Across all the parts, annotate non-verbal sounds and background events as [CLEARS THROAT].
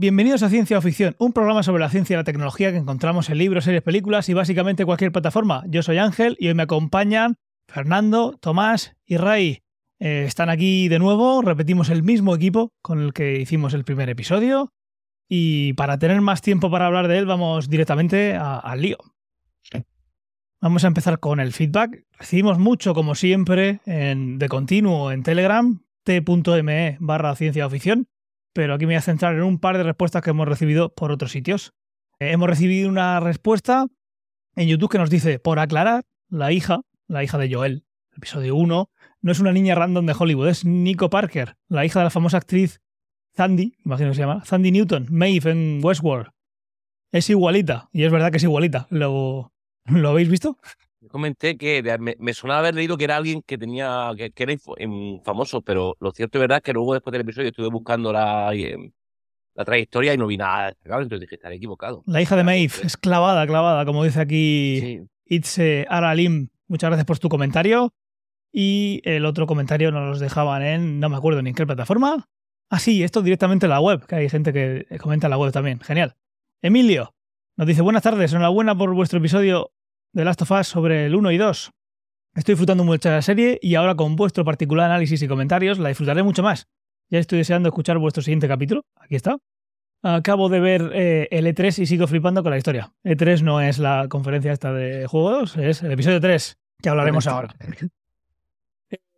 Bienvenidos a Ciencia o Ficción, un programa sobre la ciencia y la tecnología que encontramos en libros, series, películas y básicamente cualquier plataforma. Yo soy Ángel y hoy me acompañan Fernando, Tomás y Ray. Eh, están aquí de nuevo, repetimos el mismo equipo con el que hicimos el primer episodio y para tener más tiempo para hablar de él vamos directamente al lío. Vamos a empezar con el feedback. Recibimos mucho, como siempre, en, de continuo en Telegram, t.me barra ciencia o ficción pero aquí me voy a centrar en un par de respuestas que hemos recibido por otros sitios. Eh, hemos recibido una respuesta en YouTube que nos dice, por aclarar, la hija, la hija de Joel, episodio 1, no es una niña random de Hollywood, es Nico Parker, la hija de la famosa actriz Sandy, imagino que se llama, Sandy Newton, Maeve en Westworld. Es igualita, y es verdad que es igualita. ¿Lo, ¿lo habéis visto? Comenté que me, sonaba haber leído que era alguien que tenía que, era famoso, pero lo cierto es verdad que luego después del episodio estuve buscando la, la trayectoria y no vi nada. Entonces dije, estaré equivocado. La hija de Maeve es clavada, clavada, como dice aquí Itze Aralim. Muchas gracias por tu comentario. Y el otro comentario nos los dejaban en, no me acuerdo ni en qué plataforma. Ah, sí, esto directamente en la web, que hay gente que comenta en la web también. Genial. Emilio nos dice, buenas tardes, enhorabuena por vuestro episodio de Last of Us sobre el 1 y 2. Estoy disfrutando mucho de la serie y ahora con vuestro particular análisis y comentarios la disfrutaré mucho más. Ya estoy deseando escuchar vuestro siguiente capítulo. Aquí está. Acabo de ver eh, el E3 y sigo flipando con la historia. E3 no es la conferencia esta de juegos, es el episodio 3, que hablaremos ahora.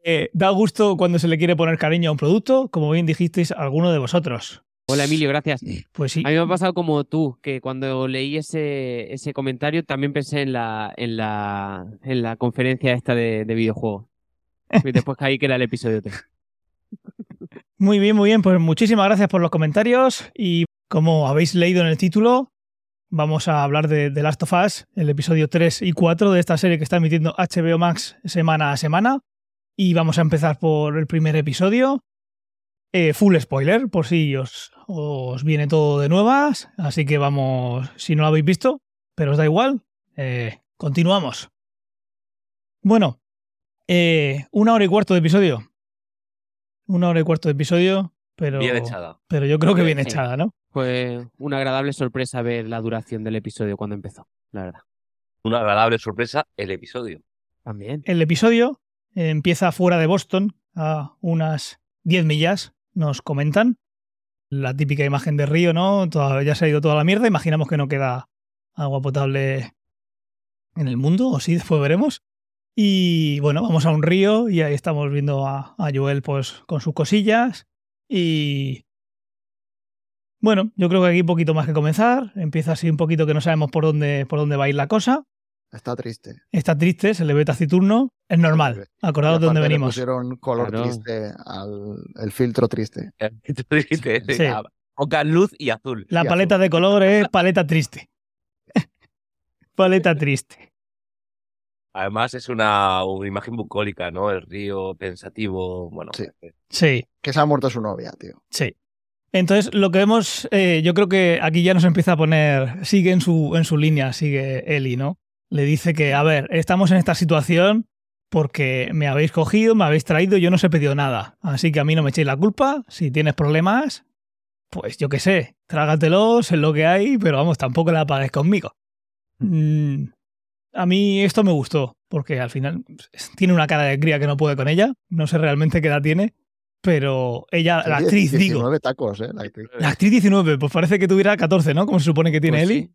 Eh, da gusto cuando se le quiere poner cariño a un producto, como bien dijisteis alguno de vosotros. Hola Emilio, gracias. Pues sí. A mí me ha pasado como tú, que cuando leí ese, ese comentario también pensé en la, en la, en la conferencia esta de, de videojuegos. Y después caí que era el episodio 3. [LAUGHS] Muy bien, muy bien. Pues muchísimas gracias por los comentarios. Y como habéis leído en el título, vamos a hablar de The Last of Us, el episodio 3 y 4 de esta serie que está emitiendo HBO Max semana a semana. Y vamos a empezar por el primer episodio. Eh, full spoiler, por si os, os, viene todo de nuevas. Así que vamos, si no lo habéis visto, pero os da igual, eh, continuamos. Bueno, eh, una hora y cuarto de episodio. Una hora y cuarto de episodio, pero, bien echada. pero yo creo que bien echada, ¿no? Fue una agradable sorpresa ver la duración del episodio cuando empezó, la verdad. Una agradable sorpresa el episodio. También. El episodio empieza fuera de Boston, a unas 10 millas nos comentan. La típica imagen de río, ¿no? ya se ha ido toda la mierda. Imaginamos que no queda agua potable en el mundo, o sí, [LAUGHS] después veremos. Y bueno, vamos a un río y ahí estamos viendo a, Joel pues con sus cosillas. Y bueno, yo creo que aquí poquito más que comenzar. Empieza así un poquito que no sabemos por dónde, por dónde va a ir la cosa. Está triste. Está triste, se le ve taciturno. Es normal. Acordaos de dónde venimos. Le pusieron color triste al el filtro triste. [LAUGHS] El filtro triste. Sí. Poca luz y azul. La paleta de color es paleta triste. [LAUGHS] paleta triste. Además es una, una, imagen bucólica, ¿no? El río pensativo, bueno. Sí. Pues, sí. Que se ha muerto su novia, tío. Sí. Entonces, lo que vemos, eh, yo creo que aquí ya nos empieza a poner, sigue en su, en su línea, sigue Eli, ¿no? Le dice que, a ver, estamos en esta situación porque me habéis cogido, me habéis traído, yo no os he pedido nada. Así que a mí no me echéis la culpa. Si tienes problemas, pues yo qué sé, trágatelos, es lo que hay, pero vamos, tampoco la pagues conmigo. Mm, a mí esto me gustó, porque al final tiene una cara de cría que no puede con ella. No sé realmente qué edad tiene, pero ella, la actriz, 19 digo. tacos, ¿eh? La actriz. la actriz 19, pues parece que tuviera 14, ¿no? Como se supone que tiene pues Eli. Sí.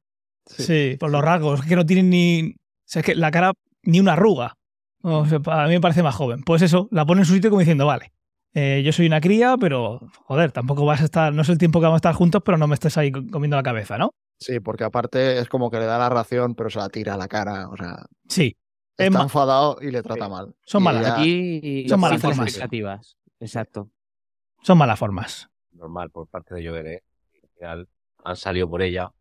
Por los rasgos, que no tiene ni. O sea, es que la cara ni una arruga. O sea, a mí me parece más joven. Pues eso, la pone en su sitio como diciendo, vale, eh, yo soy una cría, pero joder, tampoco vas a estar, no es el tiempo que vamos a estar juntos, pero no me estés ahí comiendo la cabeza, ¿no? Sí, porque aparte es como que le da la ración, pero se la tira a la cara, o sea. Sí. Está enfadado y le trata mal. Son malas. Aquí son malas formas. Expectativas. Exacto. Son malas formas. Normal por parte de ¿eh? Al final han salido por ella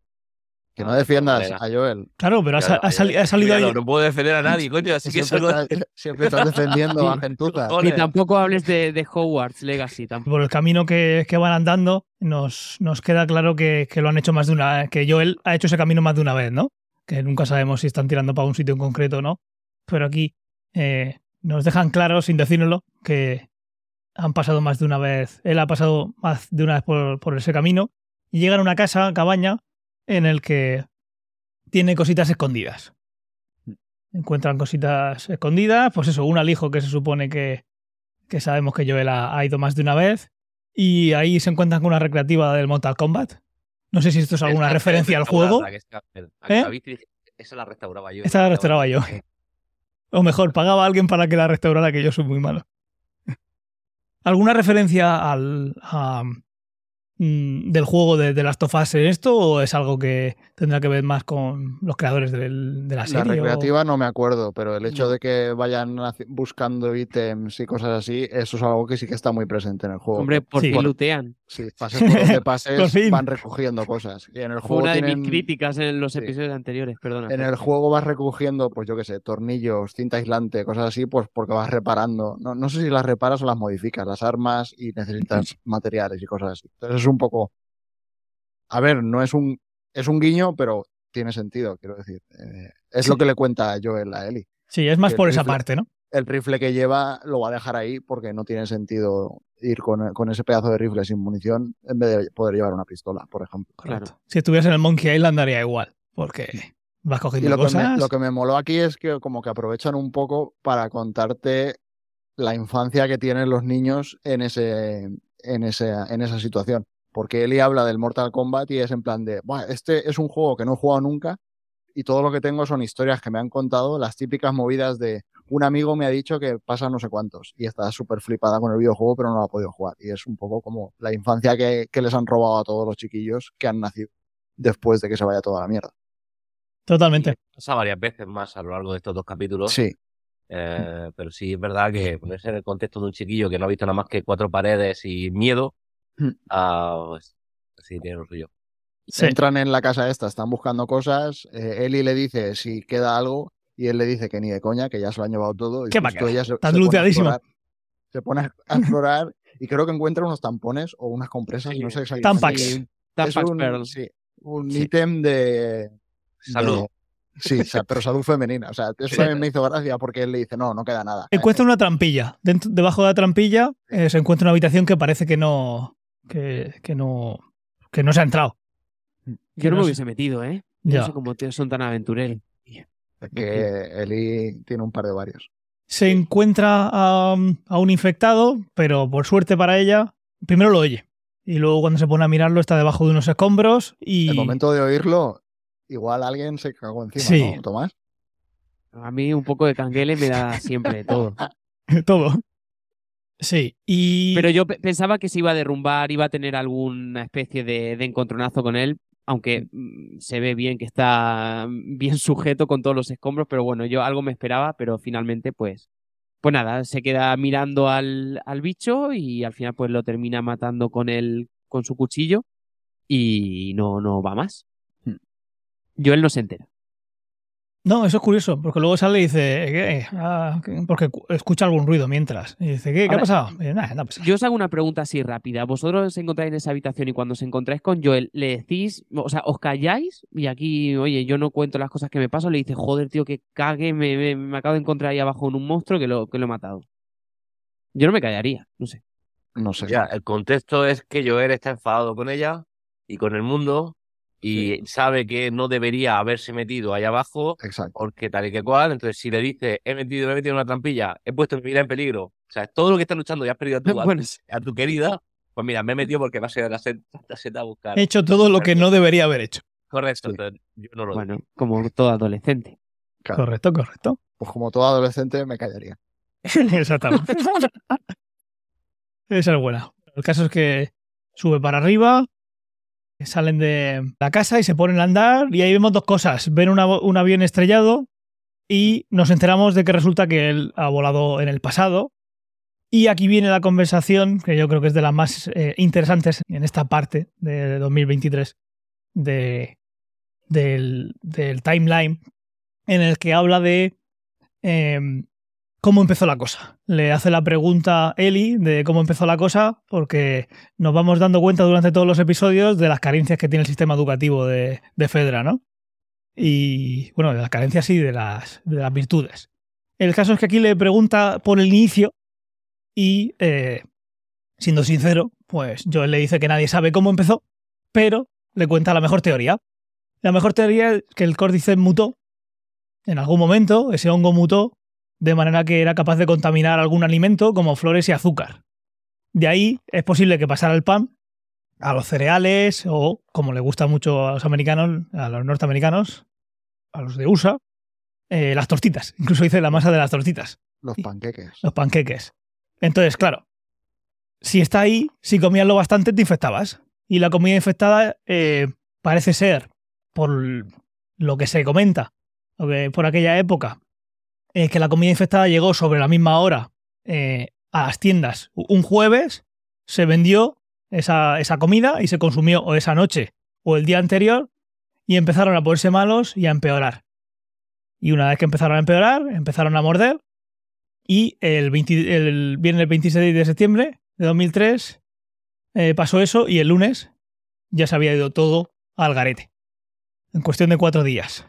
que no defiendas a Joel. Claro, pero ha, salido ahí. No puedo defender a nadie, coño, así que siempre, estás, defendiendo a [LAUGHS] gentuza. Y tampoco hables de, Hogwarts Legacy. Tampoco. Por el camino que, van andando, nos, nos queda claro que, lo han hecho más de una que Joel ha hecho ese camino más de una vez, ¿no? Que nunca sabemos si están tirando para un sitio en concreto o no. Pero aquí eh, nos dejan claro, sin decírnoslo, que han pasado más de una vez. Él ha pasado más de una vez por, por ese camino y llegan a una casa, cabaña, en el que tiene cositas escondidas. Encuentran cositas escondidas, pues eso, un alijo que se supone que, que sabemos que Joel ha, ha ido más de una vez. Y ahí se encuentran con una recreativa del Mortal Kombat. No sé si esto es alguna referencia al juego. ¿Eh? la Esa la restauraba yo. Esta la restauraba yo. O mejor, pagaba a alguien para que la restaurara, que yo soy muy malo. [LAUGHS] ¿Alguna referencia al, a, mm, del juego de, de Last of Us en esto o es algo que tendrá que ver más con los creadores del- de la La serie? o- recreativa no me acuerdo, pero el hecho de que vayan buscando ítems y cosas así, eso es algo que sí que está muy presente en el juego. Hombre, por Sí. lutean. Sí, pases por donde [LAUGHS] Por pases, fin. van recogiendo cosas. Y en el Fue juego una de tienen- mis críticas en los sí. episodios anteriores, perdona. En el juego vas recogiendo, pues yo qué sé, tornillos, cinta aislante, cosas así, pues porque vas reparando. No, no sé si las reparas o las modificas, las armas y necesitas materiales y cosas así. Entonces es un poco. A ver, no es un. Es un guiño, pero tiene sentido, quiero decir. Eh, es Sí. lo que le cuenta Joel a Ellie. Sí, es más por esa rifle- parte, ¿no? El rifle que lleva lo va a dejar ahí porque no tiene sentido ir con, con ese pedazo de rifle sin munición en vez de poder llevar una pistola, por ejemplo. Claro. Correcto. Si estuvieras en el Monkey Island daría igual, porque vas Y cogiendo lo que, cosas. me, lo que me moló aquí es que como que aprovechan un poco para contarte la infancia que tienen los niños en ese, en ese, en esa situación. Porque Eli habla del Mortal Kombat y es en plan de, "Buah, este es un juego que no he jugado nunca y todo lo que tengo son historias que me han contado, las típicas movidas de un amigo me ha dicho que pasa no sé cuántos y está súper flipada con el videojuego pero no lo ha podido jugar. Y es un poco como la infancia que, que les han robado a todos los chiquillos que han nacido después de que se vaya toda la mierda. Totalmente. Pasa varias veces más a lo largo de estos dos capítulos. Sí, Eh, pero sí es verdad que ponerse en el contexto de un chiquillo que no ha visto nada más que cuatro paredes y miedo, Hmm. [CLEARS THROAT] ah, pues, sí tiene suyo. Sí. Entran en la casa esta, están buscando cosas. eh, Eli le dice si queda algo y él le dice que ni de coña, que ya se lo han llevado todo. Y ¿Qué a justo ella se, Estás se pone a explorar- Se pone a a [LAUGHS] explorar y creo que encuentra unos tampones o unas compresas, Sí. no sé exactamente. Tampax. Tampax Es un, Pearl. sí, un Sí. ítem de, Salud. de- Sí, o sea, pero salud femenina. O sea, eso Sí. también me hizo gracia porque él le dice, no, no queda nada. Encuentra una trampilla. Dentro, debajo de la trampilla eh, se encuentra una habitación que parece que no. Que, que no. que no se ha entrado. Yo no no me hubiese metido, ¿eh? No Ya. sé cómo tíos son tan aventureros. Es que Eli tiene un par de varios. Se encuentra a, a un infectado, pero por suerte para ella, primero lo oye. Y luego cuando se pone a mirarlo está debajo de unos escombros y. El momento de oírlo, igual alguien se cagó encima, Sí. ¿no, Tomás? A mí un poco de canguele me da siempre todo. [LAUGHS] todo. Sí. Y. Pero yo pe- pensaba que se iba a derrumbar, iba a tener alguna especie de, de encontronazo con él, aunque mm, se ve bien que está mm, bien sujeto con todos los escombros, pero bueno, yo algo me esperaba, pero finalmente pues, pues nada, se queda mirando al, al bicho y al final pues lo termina matando con el, con su cuchillo y no, no va más. Hmm. Yo él no se entera. No, eso es curioso, porque luego sale y dice, ¿qué? Ah, ¿qué? porque cu- escucha algún ruido mientras. Y dice, ¿qué, ¿qué ha pasado? Y, "Nah, no ha pasado". Yo os hago una pregunta así rápida. ¿Vosotros os encontráis en esa habitación y cuando os encontráis con Joel, le decís, o sea, os calláis y aquí, oye, yo no cuento las cosas que me pasan, le dice, joder, tío, que cague, me, me- me acabo de encontrar ahí abajo en un monstruo que lo, que lo he matado. Yo no me callaría, no sé. No sé. Ya, el contexto es que Joel está enfadado con ella y con el mundo y sabe que no debería haberse metido ahí abajo Exacto. porque tal y que cual. Entonces, si le dice, he metido, me he metido en una trampilla, he puesto mi vida en peligro, o sea, todo lo que estás luchando y has perdido a tu, [LAUGHS] a- Bueno, sí. a tu querida, pues mira, me he metido porque va a ser la seta, a buscar. He hecho todo lo que no debería haber hecho. Correcto, Sí. entonces yo no lo bueno, como todo adolescente. Claro. Correcto, correcto. Pues como todo adolescente me callaría. [LAUGHS] Exactamente. [LAUGHS] Esa es buena. El caso es que sube para arriba, salen de la casa y se ponen a andar y ahí vemos dos cosas. Ven una- un avión estrellado y nos enteramos de que resulta que él ha volado en el pasado. Y aquí viene la conversación, que yo creo que es de las más eh, interesantes en esta parte de 2023 de, del, del timeline, en el que habla de em, cómo empezó la cosa. Le hace la pregunta Eli de cómo empezó la cosa, porque nos vamos dando cuenta durante todos los episodios de las carencias que tiene el sistema educativo de, Fedra, ¿no? Y bueno, de las carencias y de las, de las virtudes. El caso es que aquí le pregunta por el inicio y, eh, siendo sincero, pues Joel le dice que nadie sabe cómo empezó, pero le cuenta la mejor teoría. La mejor teoría es que el Cordyceps mutó. En algún momento ese hongo mutó de manera que era capaz de contaminar algún alimento como flores y azúcar. De ahí es posible que pasara el pan a los cereales o, como le gusta mucho a los americanos, a los norteamericanos, a los de USA, eh, las tortitas. Incluso dice la masa de las tortitas. Los panqueques. Los panqueques. Entonces, claro, si está ahí, si comías lo bastante, te infectabas. Y la comida infectada eh, parece ser, por lo que se comenta, por aquella época, eh, que la comida infectada llegó sobre la misma hora eh, a las tiendas un jueves, se vendió esa, esa comida y se consumió o esa noche o el día anterior y empezaron a ponerse malos y a empeorar. Y una vez que empezaron a empeorar, empezaron a morder y el, el viernes 26 de septiembre de 2003 eh, pasó eso y el lunes ya se había ido todo al garete. En cuestión de cuatro días.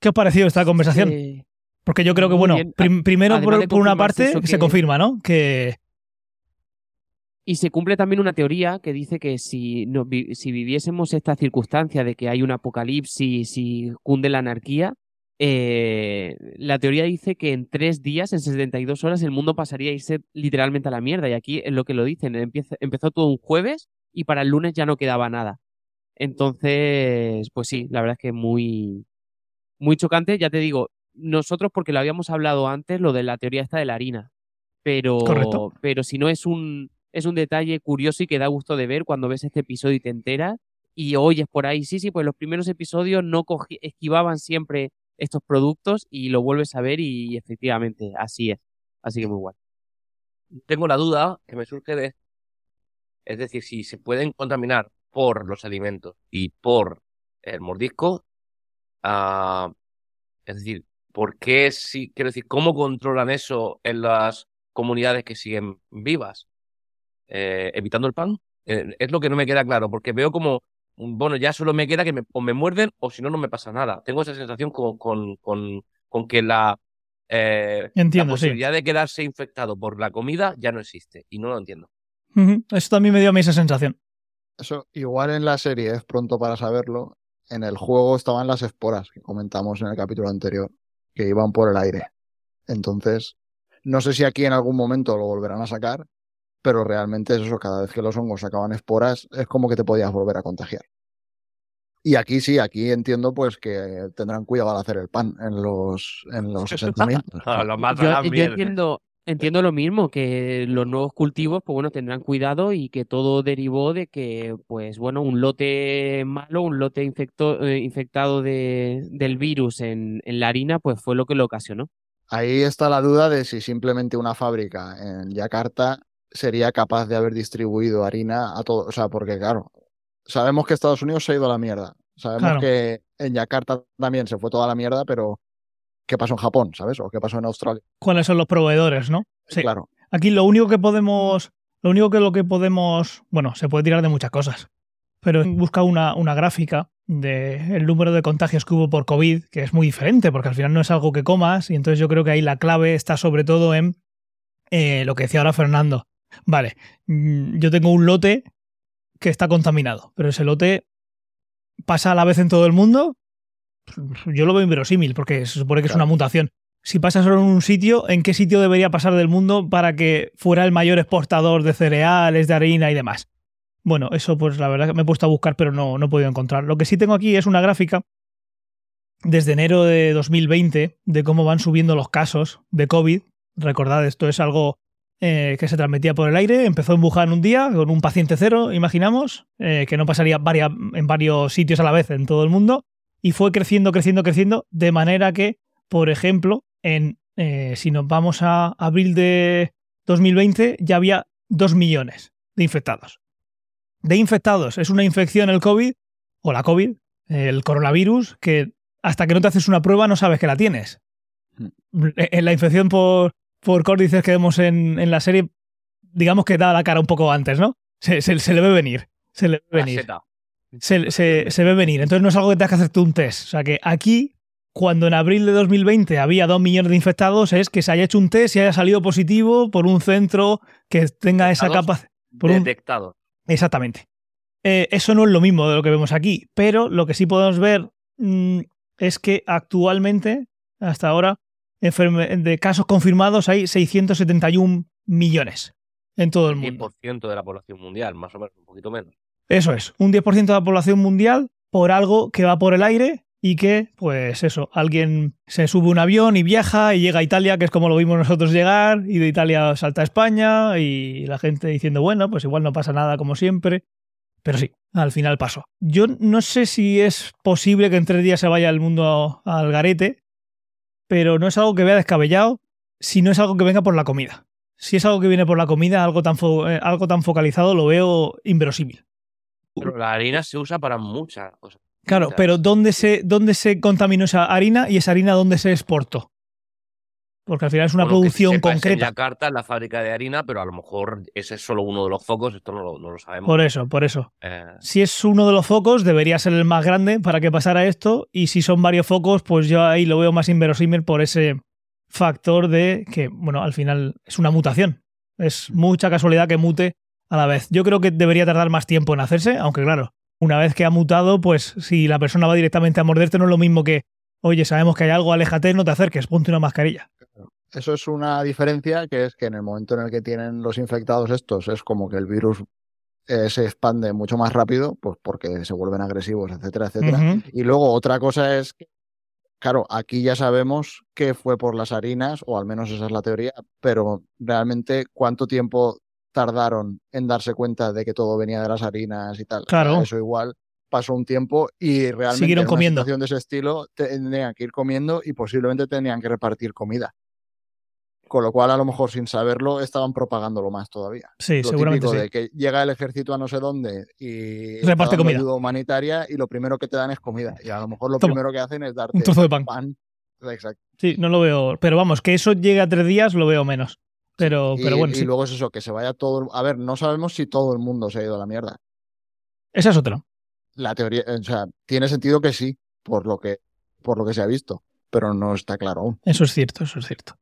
¿Qué os ha parecido esta conversación? Porque yo creo que, bueno, primero por, una parte se confirma, ¿no? Que... Y se cumple también una teoría que dice que si, no, si viviésemos esta circunstancia de que hay un apocalipsis y cunde la anarquía, eh, la teoría dice que en tres días, en 72 horas, el mundo pasaría a irse literalmente a la mierda. Y aquí es lo que lo dicen. empezó todo un jueves y para el lunes ya no quedaba nada. Entonces, pues sí, la verdad es que muy, muy chocante. Ya te digo, nosotros porque lo habíamos hablado antes, lo de la teoría esta de la harina. Pero, pero si no es un, es un detalle curioso y que da gusto de ver cuando ves este episodio y te enteras y oyes por ahí, sí, sí, pues los primeros episodios no esquivaban siempre estos productos y lo vuelves a ver y efectivamente así es. Así que muy guay. Tengo la duda que me surge de, es decir, si se pueden contaminar por los alimentos y por el mordisco, uh, es decir, ¿por qué si, quiero decir, cómo controlan eso en las comunidades que siguen vivas? Eh, ¿Evitando el pan? Eh, es lo que no me queda claro, porque veo como bueno, ya solo me queda que me, o me muerden o si no, no me pasa nada. Tengo esa sensación con, con, con, que la, eh, entiendo, la posibilidad de quedarse infectado por la comida ya no existe y no lo entiendo. Eso también me dio a mí esa sensación. Eso, igual en la serie es pronto para saberlo. En el juego estaban las esporas que comentamos en el capítulo anterior, que iban por el aire. Entonces, no sé si aquí en algún momento lo volverán a sacar, pero realmente es eso, cada vez que los hongos sacaban esporas es como que te podías volver a contagiar. Y aquí sí, aquí entiendo pues que tendrán cuidado al hacer el pan en los, en los [LAUGHS] asentamientos. yo, yo entiendo, entiendo lo mismo, que los nuevos cultivos, pues bueno, tendrán cuidado y que todo derivó de que, pues bueno, un lote malo, un lote infecto, eh, infectado de, del virus en, en la harina, pues fue lo que lo ocasionó. Ahí está la duda de si simplemente una fábrica en Yakarta sería capaz de haber distribuido harina a todo. O sea, porque claro, sabemos que Estados Unidos se ha ido a la mierda. Sabemos que en Yakarta también se fue toda la mierda, pero ¿qué pasó en Japón, sabes? ¿O qué pasó en Australia? ¿Cuáles son los proveedores, no? Sí. Claro. Aquí lo único que podemos, lo único que lo que podemos, bueno, se puede tirar de muchas cosas, pero busca una, una gráfica del número de contagios que hubo por COVID, que es muy diferente, porque al final no es algo que comas, y entonces yo creo que ahí la clave está sobre todo en eh, lo que decía ahora Fernando, Vale, mm, yo tengo un lote que está contaminado, pero ese lote pasa a la vez en todo el mundo. Yo lo veo inverosímil porque se supone que es una mutación. Si pasa solo en un sitio, ¿en qué sitio debería pasar del mundo para que fuera el mayor exportador de cereales, de harina y demás? Bueno, eso pues la verdad que me he puesto a buscar, pero no, no he podido encontrar. Lo que sí tengo aquí es una gráfica desde enero de 2020 de cómo van subiendo los casos de COVID. Recordad, esto es algo eh, que se transmitía por el aire. Empezó en Wuhan un día con un paciente cero, imaginamos, eh, que no pasaría en varios sitios a la vez en todo el mundo. Y fue creciendo, creciendo, creciendo, de manera que, por ejemplo, en, eh, si nos vamos a abril de 2020, ya había 2 millones de infectados. De infectados, es una infección el COVID, o la COVID, el coronavirus, que hasta que no te haces una prueba no sabes que la tienes. Hmm. En la infección por, por córdices que vemos en, en, la serie, digamos que da la cara un poco antes, ¿no? Se, se, le ve venir. Se le ve venir. Se, se, ve venir. Entonces no es algo que tengas que hacerte un test. O sea que aquí, cuando en abril de 2020 había dos millones de infectados, es que se haya hecho un test y haya salido positivo por un centro que tenga esa capacidad. Detectado. Exactamente. eh, eso no es lo mismo de lo que vemos aquí, pero lo que sí podemos ver mm, es que actualmente, hasta ahora, enferme- de casos confirmados hay 671 millones en todo el mundo. 10% de la población mundial, más o menos, un poquito menos. Eso es, un 10% de la población mundial por algo que va por el aire y que, pues eso, alguien se sube un avión y viaja y llega a Italia, que es como lo vimos nosotros llegar, y de Italia salta a España y la gente diciendo, bueno, pues igual no pasa nada como siempre. Pero sí, al final pasó. Yo no sé si es posible que en tres días se vaya el mundo al garete, pero no es algo que vea descabellado si no es algo que venga por la comida. Si es algo que viene por la comida, algo tan, fo- eh, algo tan focalizado, lo veo inverosímil. Pero la harina se usa para muchas cosas. Claro, pero ¿dónde se, ¿dónde se contaminó esa harina y esa harina dónde se exportó? Porque al final es una Bueno, que producción sepa, es En concreta. Yakarta, en la fábrica de harina, pero a lo mejor ese es solo uno de los focos, esto no lo, no lo sabemos. Por eso, por eso. Eh, Si es uno de los focos, debería ser el más grande para que pasara esto. Y si son varios focos, pues yo ahí lo veo más inverosímil por ese factor de que, bueno, al final es una mutación. Es mucha casualidad que mute a la vez. Yo creo que debería tardar más tiempo en hacerse, aunque claro, una vez que ha mutado, pues si la persona va directamente a morderte, no es lo mismo que, oye, sabemos que hay algo, aléjate, no te acerques, ponte una mascarilla. Eso es una diferencia que es que en el momento en el que tienen los infectados estos es como que el virus eh, se expande mucho más rápido, pues porque se vuelven agresivos, etcétera, etcétera. Y luego otra cosa es que, claro, aquí ya sabemos que fue por las harinas, o al menos esa es la teoría, pero realmente cuánto tiempo tardaron en darse cuenta de que todo venía de las harinas y tal. Claro. eso igual pasó un tiempo y realmente Siguieron en una comiendo. situación de ese estilo tendrían que ir comiendo y posiblemente tenían que repartir comida. Con lo cual, a lo mejor sin saberlo, estaban propagándolo más todavía. Sí, Lo seguramente típico sí. de que llega el ejército a no sé dónde y Reparte comida. ayuda humanitaria y lo primero que te dan es comida. Y a lo mejor lo Toma. primero que hacen es darte Un trozo de pan. pan. Exacto. Sí, no lo veo. Pero vamos, que eso llegue a tres días lo veo menos. Pero, y, pero bueno, y sí. luego es eso, que se vaya todo. A ver, no sabemos si todo el mundo se ha ido a la mierda. Esa es otra. La teoría, o sea, tiene sentido que sí, por lo que, por lo que se ha visto, pero no está claro aún. Eso es cierto, eso es cierto.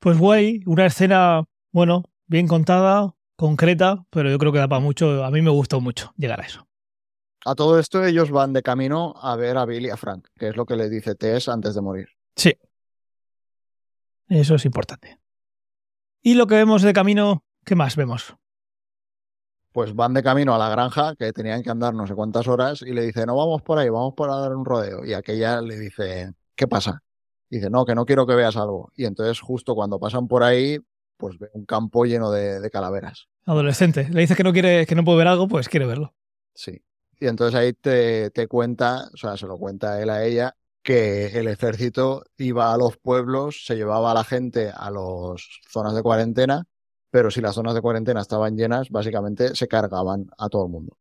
Pues guay, una escena, bueno, bien contada, concreta, pero yo creo que da para mucho. A mí me gustó mucho llegar a eso. A todo esto, ellos van de camino a ver a Billy y a Frank, que es lo que le dice Tess antes de morir. Sí. Eso es importante. Y lo que vemos de camino, ¿qué más vemos? Pues van de camino a la granja, que tenían que andar no sé cuántas horas, y le dice, no vamos por ahí, vamos por a dar un rodeo. Y aquella le dice, ¿qué pasa? Dice, no, que no quiero que veas algo. Y entonces, justo cuando pasan por ahí, pues ve un campo lleno de, de calaveras. Adolescente. Le dices que no quiere, que no puede ver algo, pues quiere verlo. Sí. Y entonces ahí te, te cuenta, o sea, se lo cuenta él a ella, que el ejército iba a los pueblos, se llevaba a la gente a las zonas de cuarentena, pero si las zonas de cuarentena estaban llenas, básicamente se cargaban a todo el mundo.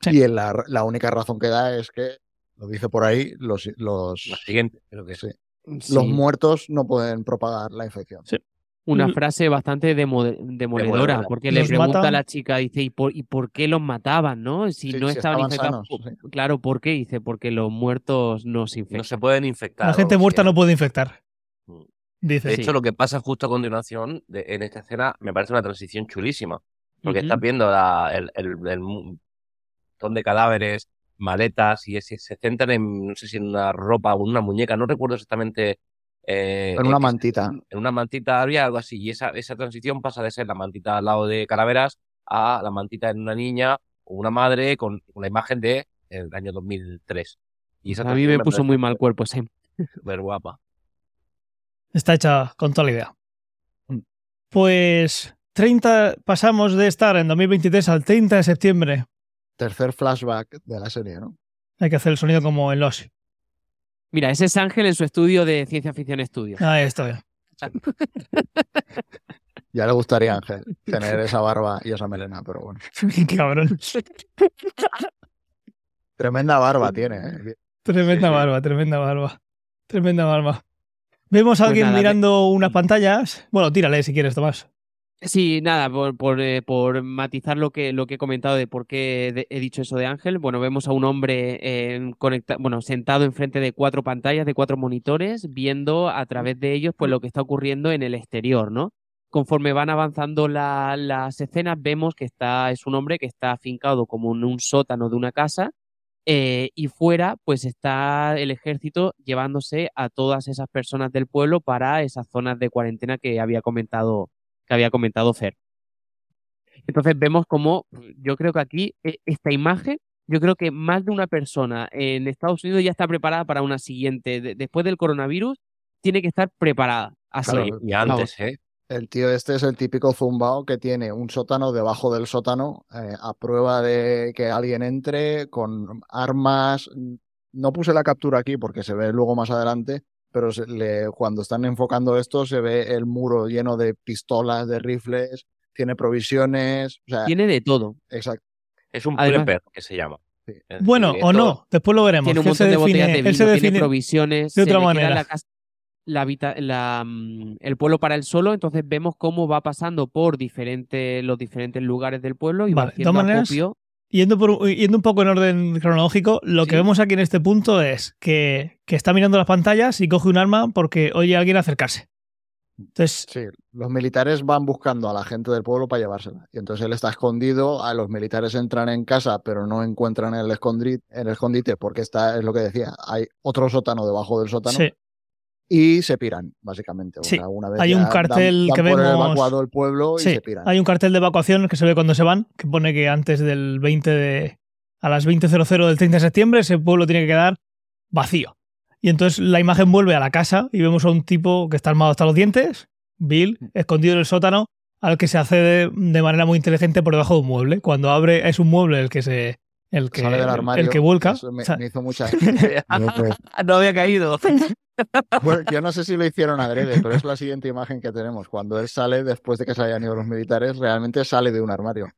Sí. Y la, la única razón que da es que, lo dice por ahí, los, los, siguiente, creo que sí, Sí. los muertos no pueden propagar la infección. Una frase bastante demo- demoledora, Demoledora. porque le pregunta matan. a la chica, dice, ¿y por, ¿y por qué los mataban, no? Si Sí, no si estaban, estaban infectados. sanos, Claro, ¿por qué? Dice, porque los muertos no se no infectan. se pueden infectar. La gente muerta sea, no puede infectar. Mm. Dice. De Sí. hecho, lo que pasa justo a continuación de- en esta escena me parece una transición chulísima. Porque estás viendo la- el, el, el montón de cadáveres, maletas, y se, se centran en, no sé si en una ropa o en una muñeca, no recuerdo exactamente. Eh, En una mantita. En una mantita había algo así, y esa, esa transición pasa de ser la mantita al lado de calaveras a la mantita en una niña o una madre con una imagen de el año 2003. Y esa a mí me puso muy mal cuerpo ese. [LAUGHS] súper guapa. Está hecha con toda la idea. Mm. Pues 30, pasamos de estar en 2023 al 30 de septiembre. Tercer flashback de la serie, ¿no? Hay que hacer el sonido como en Lost. Mira, ese es Ángel en su estudio de Ciencia Ficción Estudios. Ahí está. Ya le gustaría a Ángel tener esa barba y esa melena, pero bueno. [LAUGHS] Cabrón. Tremenda barba tiene, ¿eh? Tremenda Sí, sí. barba, tremenda barba. Tremenda barba. Vemos a Pues alguien nada, mirando unas pantallas. Bueno, tírale si quieres, Tomás. Sí, nada, por, por, eh, por matizar lo que, lo que he comentado de por qué de- he dicho eso de Ángel, bueno, vemos a un hombre eh, conecta- bueno, sentado enfrente de cuatro pantallas, de cuatro monitores, viendo a través de ellos pues lo que está ocurriendo en el exterior, ¿no? conforme van avanzando la- las escenas, vemos que está, es un hombre que está afincado como en un sótano de una casa eh, y fuera pues está el ejército llevándose a todas esas personas del pueblo para esas zonas de cuarentena que había comentado, que había comentado Fer. Entonces vemos como, yo creo que aquí, e- esta imagen, yo creo que más de una persona en Estados Unidos ya está preparada para una siguiente. De- después del coronavirus, tiene que estar preparada. Así. Claro, Y antes, ¿eh? El tío este es el típico zumbao que tiene un sótano debajo del sótano eh, a prueba de que alguien entre con armas. No puse la captura aquí porque se ve luego más adelante, pero se- le- cuando están enfocando esto se ve el muro lleno de pistolas, de rifles, tiene provisiones, o sea, Tiene de todo. exacto. Es un Además- prepper que se llama. Sí. Decir, Bueno, o no, después lo veremos. Tiene un se montón de botellas de vino, se tiene provisiones. de se otra queda manera. la casa- la habita- la, mm, el pueblo para él solo, entonces vemos cómo va pasando por diferentes, los diferentes lugares del pueblo y Vale, va haciendo maneras, acopio. Yendo, por, yendo un poco en orden cronológico, lo Sí. que vemos aquí en este punto es que, que está mirando las pantallas y coge un arma porque oye a alguien acercarse. Entonces, Sí, los militares van buscando a la gente del pueblo para llevársela. Y entonces él está escondido, a los militares entran en casa, pero no encuentran el escondite, el escondite porque está, es lo que decía, hay otro sótano debajo del sótano sí, y se piran, básicamente. O Sí, sea, una vez hay un cartel dan que vemos- evacuado el pueblo y sí, se piran. hay un cartel de evacuación que se ve cuando se van, que pone que antes del 20 de... a las 20.00 del 30 de septiembre ese pueblo tiene que quedar vacío. Y entonces la imagen vuelve a la casa y vemos a un tipo que está armado hasta los dientes, Bill, escondido en el sótano, al que se accede de manera muy inteligente por debajo de un mueble. Cuando abre es un mueble el que se... El que, Sale del armario. el que vuelca. Eso me, O sea, me hizo mucha. [LAUGHS] [LAUGHS] no había caído. [LAUGHS] Bueno, yo no sé si lo hicieron adrede, pero es la siguiente imagen que tenemos. Cuando él sale, después de que se hayan ido los militares, realmente sale de un armario.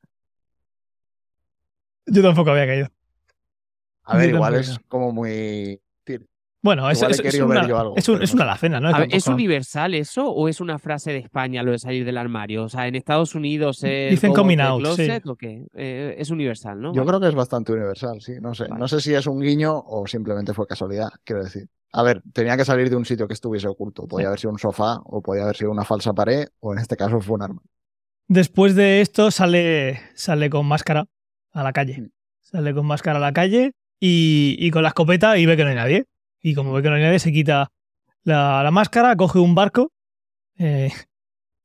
Yo tampoco había caído. A ver, Yo igual es como muy. Bueno, es, una, algo, es, un- pero es no una sé. alacena, ¿no? ¿Es universal eso o es una frase de España lo de salir del armario? O sea, en Estados Unidos es Dicen coming out out, sí. closet o qué? Eh, es universal, ¿no? Yo Vale. creo que es bastante universal, sí. No sé. Vale. No sé si es un guiño o simplemente fue casualidad, quiero decir. A ver, tenía que salir de un sitio que estuviese oculto. Podía Sí. haber sido un sofá o podía haber sido una falsa pared o en este caso fue un arma. Después de esto sale, sale con máscara a la calle. Mm. Sale con máscara a la calle y, y con la escopeta y ve que no hay nadie. Y como ve que no hay nadie, se quita la, la máscara, coge un barco eh,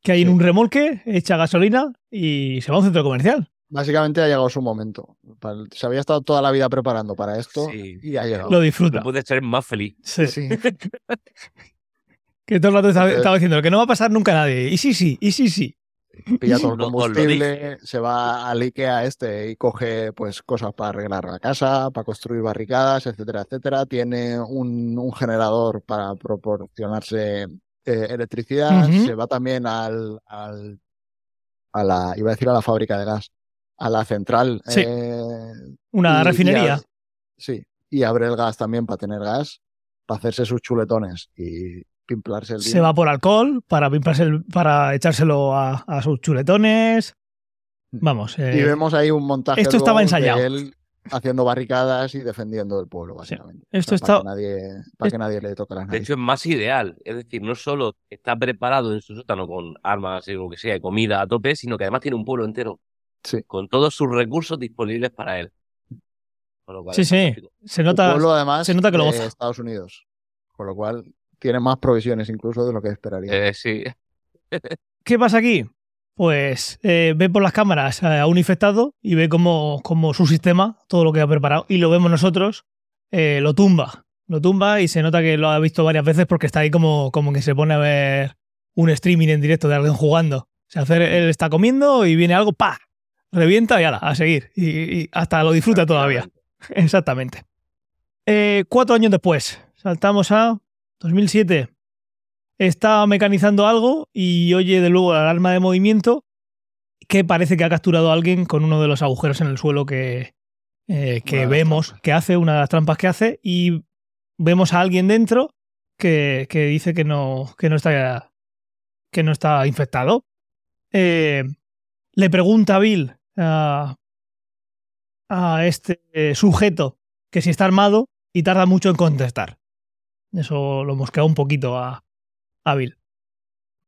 que hay en un remolque, echa gasolina y se va a un centro comercial. Básicamente ha llegado su momento. Se había estado toda la vida preparando para esto Sí. y ha llegado. Lo No disfruta. puede ser más feliz. Sí. Sí. [LAUGHS] Que todo el rato estaba diciendo que no va a pasar nunca a nadie. Y sí, sí, y sí, sí. Pilla [LAUGHS] todo el combustible, se va al Ikea este y coge pues cosas para arreglar la casa, para construir barricadas, etcétera, etcétera. Tiene un, un generador para proporcionarse eh, electricidad. Se va también al, al- a la, iba a decir a la fábrica de gas, a la central. Sí. eh, Una y- refinería. sí, y abre el gas también para tener gas, para hacerse sus chuletones y pimplarse el Se va por alcohol para, pimparse el- para echárselo a, a sus chuletones. Vamos. eh, Y vemos ahí un montaje esto estaba luego de ensayado. él haciendo barricadas y defendiendo el pueblo, básicamente. Esto O sea, está- para, que nadie, para que nadie le toque las De hecho, es más ideal. Es decir, no solo está preparado en su sótano con armas y lo que sea, y comida a tope, sino que además tiene un pueblo entero Sí. con todos sus recursos disponibles para él. Con lo cual Sí, sí. Se nota. pueblo, además, se nota que lo de goza. Estados Unidos. Con lo cual, tiene más provisiones incluso de lo que esperaría. Eh, sí. [LAUGHS] ¿Qué pasa aquí? Pues eh, ve por las cámaras a un infectado y ve como, como su sistema, todo lo que ha preparado, y lo vemos nosotros, eh, lo tumba. Lo tumba y se nota que lo ha visto varias veces porque está ahí como, como que se pone a ver un streaming en directo de alguien jugando. O sea, hacer, él está comiendo y viene algo, ¡pa! Revienta y ala, a seguir. Y, y hasta lo disfruta todavía. Exactamente. [LAUGHS] Eh, cuatro años después, saltamos a 2007. Está mecanizando algo y oye de luego la alarma de movimiento que parece que ha capturado a alguien con uno de los agujeros en el suelo que, eh, que vemos que hace, una de las trampas que hace, y vemos a alguien dentro que, que dice que no, que no está que no está infectado. Eh, le pregunta a Bill a, a este sujeto que si está armado y tarda mucho en contestar. Eso lo mosquea un poquito a, Bill.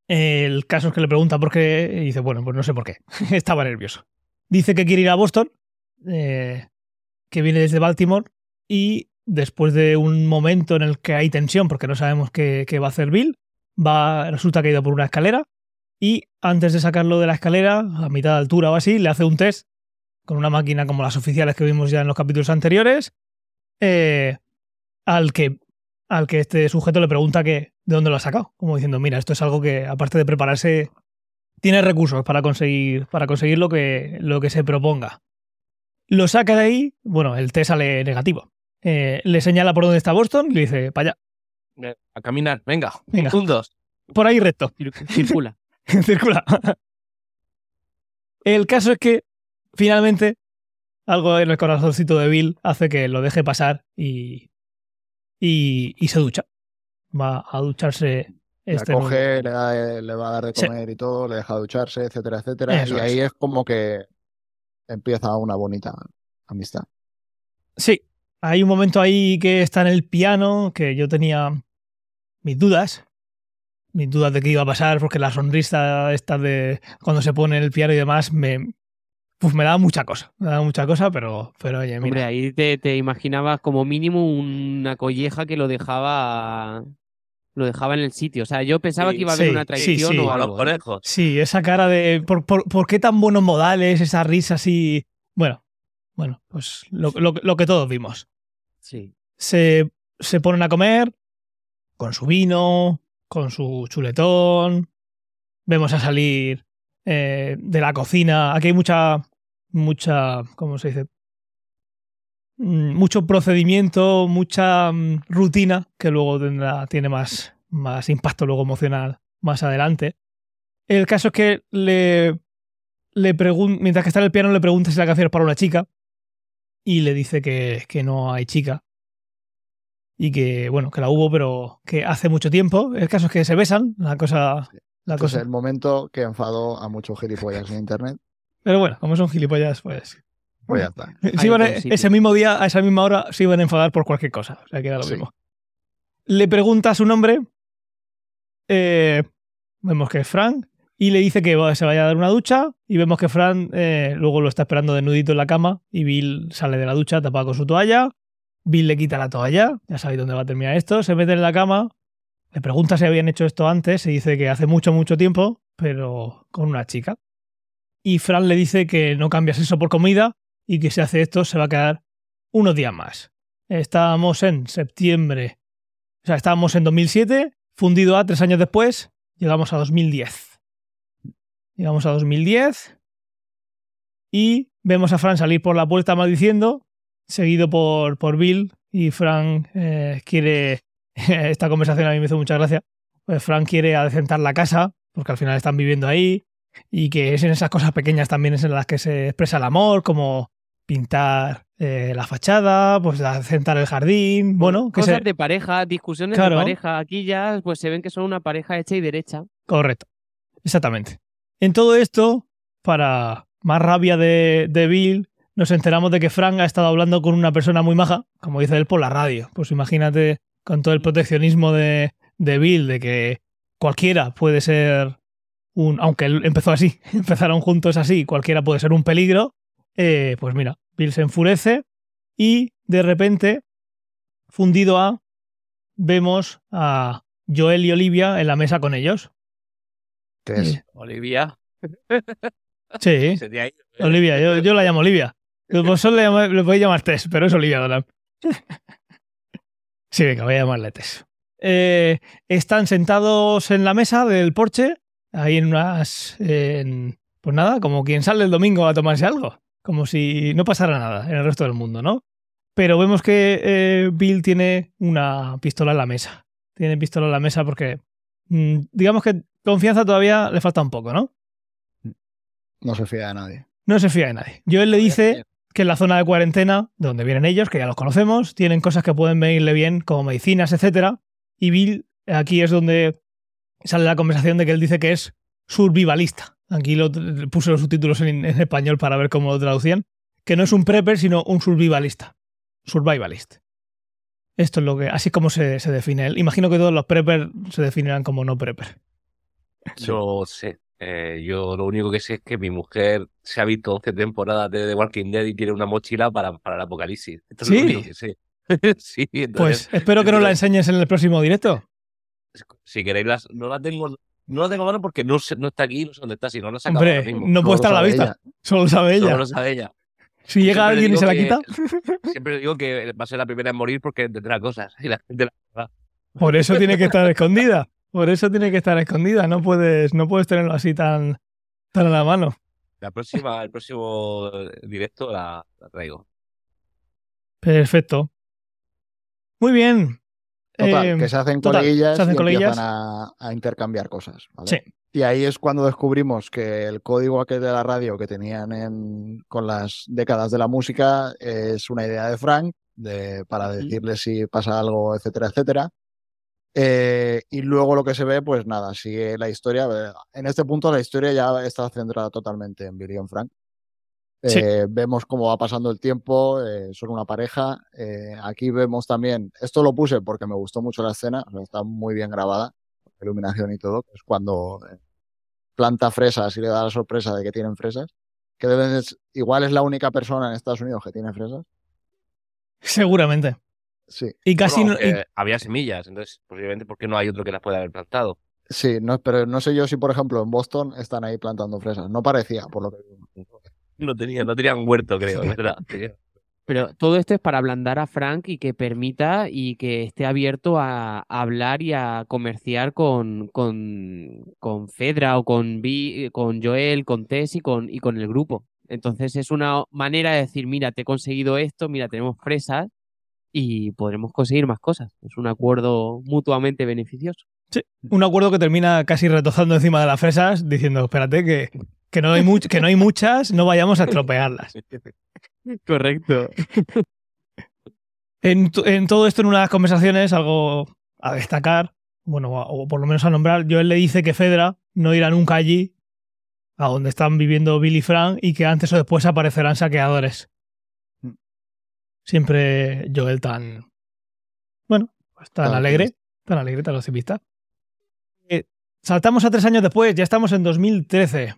El caso es que le pregunta por qué y dice, bueno, pues no sé por qué. [LAUGHS] Estaba nervioso. Dice que quiere ir a Boston, eh, que viene desde Baltimore y después de un momento en el que hay tensión porque no sabemos qué, qué va a hacer Bill, va, resulta que ha ido por una escalera y antes de sacarlo de la escalera, a mitad de altura o así, le hace un test con una máquina como las oficiales que vimos ya en los capítulos anteriores, eh, al, que, al que este sujeto le pregunta que, de dónde lo ha sacado, como diciendo, mira, esto es algo que aparte de prepararse, tiene recursos para conseguir, para conseguir lo, que, lo que se proponga. Lo saca de ahí, bueno, el test sale negativo. Eh, le señala por dónde está Boston y le dice, para allá, A caminar, venga. Venga. Un, dos. por ahí recto. Cir- Circula. [LAUGHS] Circula. El caso es que finalmente algo en el corazoncito de Bill hace que lo deje pasar y, y, y se ducha. Va a ducharse este la coge, le, da- le va a dar de Sí. comer y todo, le deja ducharse, etcétera, etcétera. Eso y ahí es. es como que empieza una bonita amistad. Sí, hay un momento ahí que está en el piano que yo tenía mis dudas. Mis dudas de qué iba a pasar, porque la sonrisa esta de cuando se pone en el piano y demás me, pues me daba mucha cosa. Me daba mucha cosa, pero, pero oye, mira. Hombre, ahí te, te imaginabas como mínimo una colleja que lo dejaba lo dejaba en el sitio. O sea, yo pensaba Sí, que iba a haber sí, una traición sí. o Como a los algo. ¿eh? conejos. Sí, esa cara de. ¿Por, por, por qué tan buenos modales? Esa risa así. Bueno, bueno, pues lo, lo- lo que todos vimos. Sí. Se, se ponen a comer con su vino, con su chuletón. Vemos a salir eh, de la cocina. Aquí hay mucha. Mucha. ¿Cómo se dice? Mm, Mucho procedimiento, mucha mm, rutina que luego tendrá, tiene más, más impacto luego emocional más adelante. El caso es que le, le mientras que está en el piano le pregunta si la canción es para una chica y le dice que, que no hay chica y que bueno que la hubo pero que hace mucho tiempo. El caso es que se besan, la cosa, la cosa. el momento que enfadó a muchos gilipollas en internet. Pero bueno, como son gilipollas, pues Pues ya está. [LAUGHS] se iban ese mismo día, a esa misma hora, se iban a enfadar por cualquier cosa. O sea, que era lo Sí. mismo. Le pregunta su nombre. eh, vemos que es Frank. Y le dice que va- se vaya a dar una ducha. Y vemos que Frank eh, luego lo está esperando desnudito en la cama. Y Bill sale de la ducha tapado con su toalla. Bill le quita la toalla. Ya sabéis dónde va a terminar esto. Se mete en la cama. Le pregunta si habían hecho esto antes. Y dice que hace mucho, mucho tiempo. Pero con una chica. Y Frank le dice que no cambias eso por comida y que si hace esto se va a quedar unos días más. Estábamos en septiembre, o sea, estábamos en 2007, fundido a tres años después, llegamos a 2010. Llegamos a 2010 y vemos a Fran salir por la puerta maldiciendo, seguido por, por Bill y Fran eh, quiere, [LAUGHS] esta conversación a mí me hizo mucha gracia, pues Fran quiere adecentar la casa, porque al final están viviendo ahí, y que es en esas cosas pequeñas también es en las que se expresa el amor, como pintar eh, la fachada, pues acentar el jardín, bueno, que Cosas se... de pareja, discusiones Claro. de pareja. Aquí ya pues se ven que son una pareja hecha y derecha. Correcto, exactamente. En todo esto, para más rabia de, de Bill, nos enteramos de que Frank ha estado hablando con una persona muy maja, como dice él, por la radio. Pues imagínate con todo el proteccionismo de, de Bill, de que cualquiera puede ser un, aunque él empezó así, [LAUGHS] empezaron juntos así, cualquiera puede ser un peligro, eh, pues mira, Bill se enfurece y de repente, fundido a, vemos a Joel y Olivia en la mesa con ellos. Es Sí. Olivia. [LAUGHS] Sí. [LAUGHS] Olivia, yo, yo la llamo Olivia. Vosotros le, llama- le podéis llamar Tess, pero es Olivia Dolan. Sí, venga, voy a llamarle Tess. Eh, están sentados en la mesa del porche, ahí en unas. en- pues nada, como quien sale el domingo a tomarse algo. Como si no pasara nada en el resto del mundo, ¿no? Pero vemos que eh, Bill tiene una pistola en la mesa. Tiene pistola en la mesa porque. mm, digamos que confianza todavía le falta un poco, ¿no? no se fía de nadie. No se fía de nadie. Joel le dice que en la zona de cuarentena, de donde vienen ellos, que ya los conocemos, tienen cosas que pueden venirle bien, como medicinas, etcétera. Y Bill, aquí es donde sale la conversación de que él dice que es survivalista. Aquí lo, puse los subtítulos en, en español para ver cómo lo traducían. Que no es un prepper, sino un survivalista. Survivalist. Esto es lo que, así es como se, se define él. Imagino que todos los preppers se definirán como no prepper. No sé. Eh, yo lo único que sé es que mi mujer se ha visto 11 temporadas de The Walking Dead y tiene una mochila para, para el apocalipsis. Esto es lo ¿Sí? único que sé. [LAUGHS] sí, entonces, Pues espero que nos la enseñes en el próximo directo. Si queréis, las, no la tengo no la tengo a mano porque no, sé- no está aquí, no sé dónde está, si no la saco ahora Hombre, mismo. no puede Solo estar a la vista. ella. Solo sabe Solo ella. lo sabe ella. Si llega alguien y se la que- quita, [LAUGHS] Siempre digo que va a ser la primera en morir porque tendrá cosas. Y la gente la- por eso tiene que estar escondida. Por eso tiene que estar escondida. No puedes, no puedes tenerlo así tan, tan a la mano. La próxima, el próximo directo la, la traigo. Perfecto. Muy bien. Total, Eh, que se hacen total, coleguillas se hacen y coleguillas. empiezan a, a intercambiar cosas. ¿vale? Sí. Y ahí es cuando descubrimos que el código aquel de la radio que tenían en, con las décadas de la música es una idea de Frank de, para decirle si pasa algo, etcétera, etcétera. Eh, y luego lo que se ve, pues nada, sigue la historia. En este punto la historia ya está centrada totalmente en Billy y en Frank. Sí. Eh, vemos cómo va pasando el tiempo, eh, son una pareja. Eh, aquí vemos también, esto lo puse porque me gustó mucho la escena, o sea, está muy bien grabada, la iluminación y todo, que es cuando eh, planta fresas y le da la sorpresa de que tienen fresas, que deben igual es la única persona en Estados Unidos que tiene fresas. Seguramente. Sí, Y casi Bueno, no- y- aunque había semillas, entonces posiblemente porque no hay otro que las pueda haber plantado. sí, no, pero no sé yo si, por ejemplo, en Boston están ahí plantando fresas. No parecía, por lo que. No tenían, no tenían huerto, creo, es verdad. Pero todo esto es para ablandar a Frank y que permita y que esté abierto a, a hablar y a comerciar con, con, con Fedra o con, Vi- con Joel, con Tess y con, y con el grupo. Entonces es una manera de decir, mira, te he conseguido esto, mira, tenemos fresas y podremos conseguir más cosas. Es un acuerdo mutuamente beneficioso. un acuerdo que termina casi retozando encima de las fresas, diciendo, espérate, que, que, no, hay much- que no hay muchas, no vayamos a estropearlas. [LAUGHS] Correcto. En, en todo esto, en unas conversaciones, algo a destacar, bueno, o, por lo menos a nombrar, Joel le dice que Fedra no irá nunca allí, a donde están viviendo Billy y Frank, y que antes o después aparecerán saqueadores. Siempre Joel tan, bueno, pues tan Tan alegre, tan alegre, tan optimista. Eh, saltamos a tres años después, ya estamos en 2013.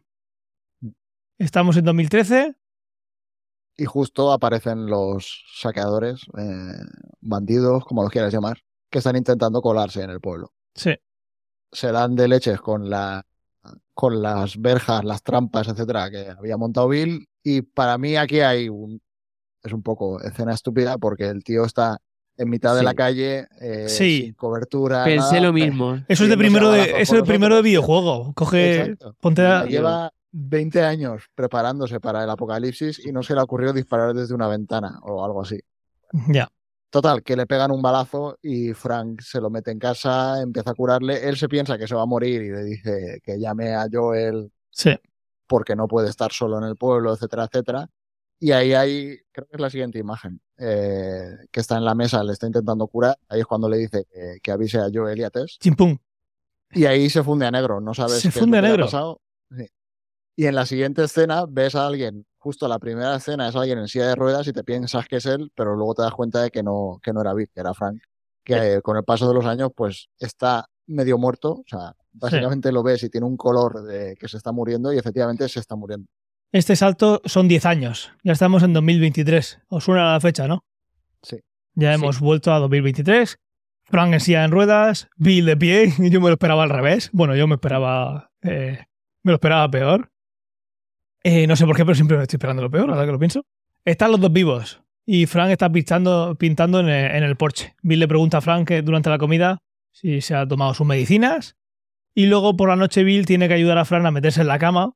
Estamos en 2013, Y justo aparecen los saqueadores, eh, bandidos, como los quieras llamar, que están intentando colarse en el pueblo. sí, Se dan de leches con la con las verjas, las trampas, etcétera, que había montado Bill. Y para mí aquí hay un es un poco escena estúpida porque el tío está en mitad de la calle, eh, Sí. sin cobertura. Pensé nada, lo mismo. Eso es de primero de, eso de primero de videojuego. Coge, Exacto. ponte a- Lleva 20 años preparándose para el apocalipsis y no se le ocurrió disparar desde una ventana o algo así. Ya. Total, que le pegan un balazo y Frank se lo mete en casa, empieza a curarle. Él se piensa que se va a morir y le dice que llame a Joel Sí. porque no puede estar solo en el pueblo, etcétera, etcétera. Y ahí hay, creo que es la siguiente imagen, eh, que está en la mesa, le está intentando curar. Ahí es cuando le dice que, que avise a Joel y a Tess. Chimpum. Y ahí se funde a negro, no sabes Se qué funde a le ha negro. pasado. Y en la siguiente escena ves a alguien, justo la primera escena es alguien en silla de ruedas y te piensas que es él, pero luego te das cuenta de que no, que no era Vic, que era Frank, que eh, con el paso de los años pues está medio muerto, o sea, básicamente lo ves y tiene un color de que se está muriendo y efectivamente se está muriendo. Este salto son 10 años. Ya estamos en 2023. Os suena la fecha, ¿no? Sí. Ya Sí. hemos vuelto a 2023. Frank en silla en ruedas, Bill de pie. y [LAUGHS] Yo me lo esperaba al revés. Bueno, yo me esperaba. eh, me lo esperaba peor. Eh, no sé por qué, pero siempre me estoy esperando lo peor, ahora que lo pienso. Están los dos vivos. Y Frank está pintando, pintando en, el, en el porche. Bill le pregunta a Frank que durante la comida si se ha tomado sus medicinas. Y luego por la noche Bill tiene que ayudar a Frank a meterse en la cama.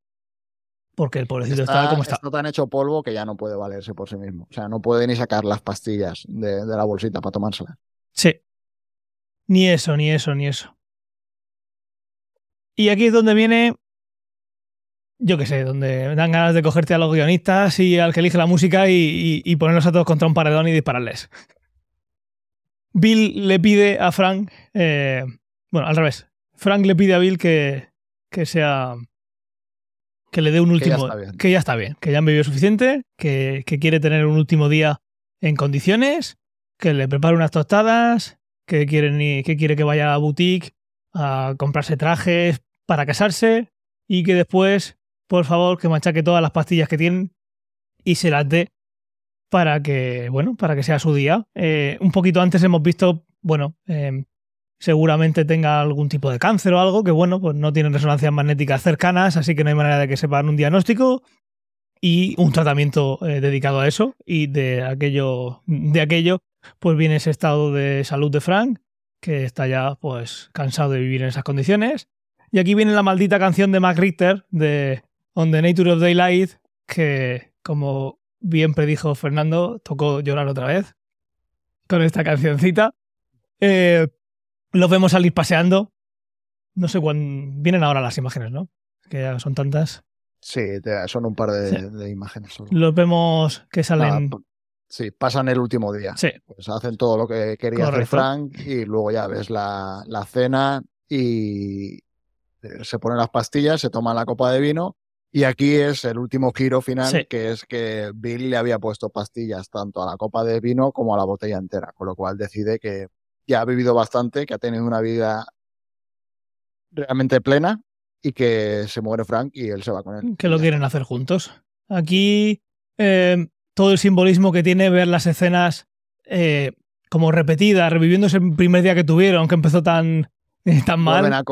Porque el pobrecito está, como está. tan hecho polvo que ya no puede valerse por sí mismo. O sea, no puede ni sacar las pastillas de, de la bolsita para tomárselas. Sí. Ni eso, ni eso, ni eso. Y aquí es donde viene. Yo qué sé, donde dan ganas de cogerte a los guionistas y al que elige la música y, y- y ponerlos a todos contra un paredón y dispararles. Bill le pide a Frank. eh, bueno, al revés. Frank le pide a Bill que, que sea. Que le dé un Que ya último. está bien. que ya está bien, que ya han bebido suficiente, que, que quiere tener un último día en condiciones, que le prepare unas tostadas, que quiere, que quiere que vaya a la boutique a comprarse trajes para casarse y que después, por favor, que machaque todas las pastillas que tienen y se las dé para que, bueno, para que sea su día. Eh, un poquito antes hemos visto, bueno, eh, seguramente tenga algún tipo de cáncer o algo, que bueno, pues no tienen resonancias magnéticas cercanas, así que no hay manera de que sepan un diagnóstico y un tratamiento eh, dedicado a eso y de aquello, de aquello, pues viene ese estado de salud de Frank, que está ya pues cansado de vivir en esas condiciones. Y aquí viene la maldita canción de Mac Richter de On the Nature of Daylight, que como bien predijo Fernando, tocó llorar otra vez con esta cancioncita. Eh, los vemos salir paseando. No sé cuándo. Vienen ahora las imágenes, ¿no? Que ya son tantas. Sí, son un par de, de imágenes. Solo. Los vemos que salen. Ah, sí, pasan el último día. Sí. Pues hacen todo lo que quería hacer Frank y luego ya ves la, la cena y se ponen las pastillas, se toman la copa de vino y aquí es el último giro final, que es que Bill le había puesto pastillas tanto a la copa de vino como a la botella entera, con lo cual decide que ya ha vivido bastante, que ha tenido una vida realmente plena y que se muere Frank y él se va con él. Que lo quieren hacer juntos. Aquí eh, todo el simbolismo que tiene ver las escenas eh, como repetidas, reviviendo ese primer día que tuvieron, que empezó tan Tan mal.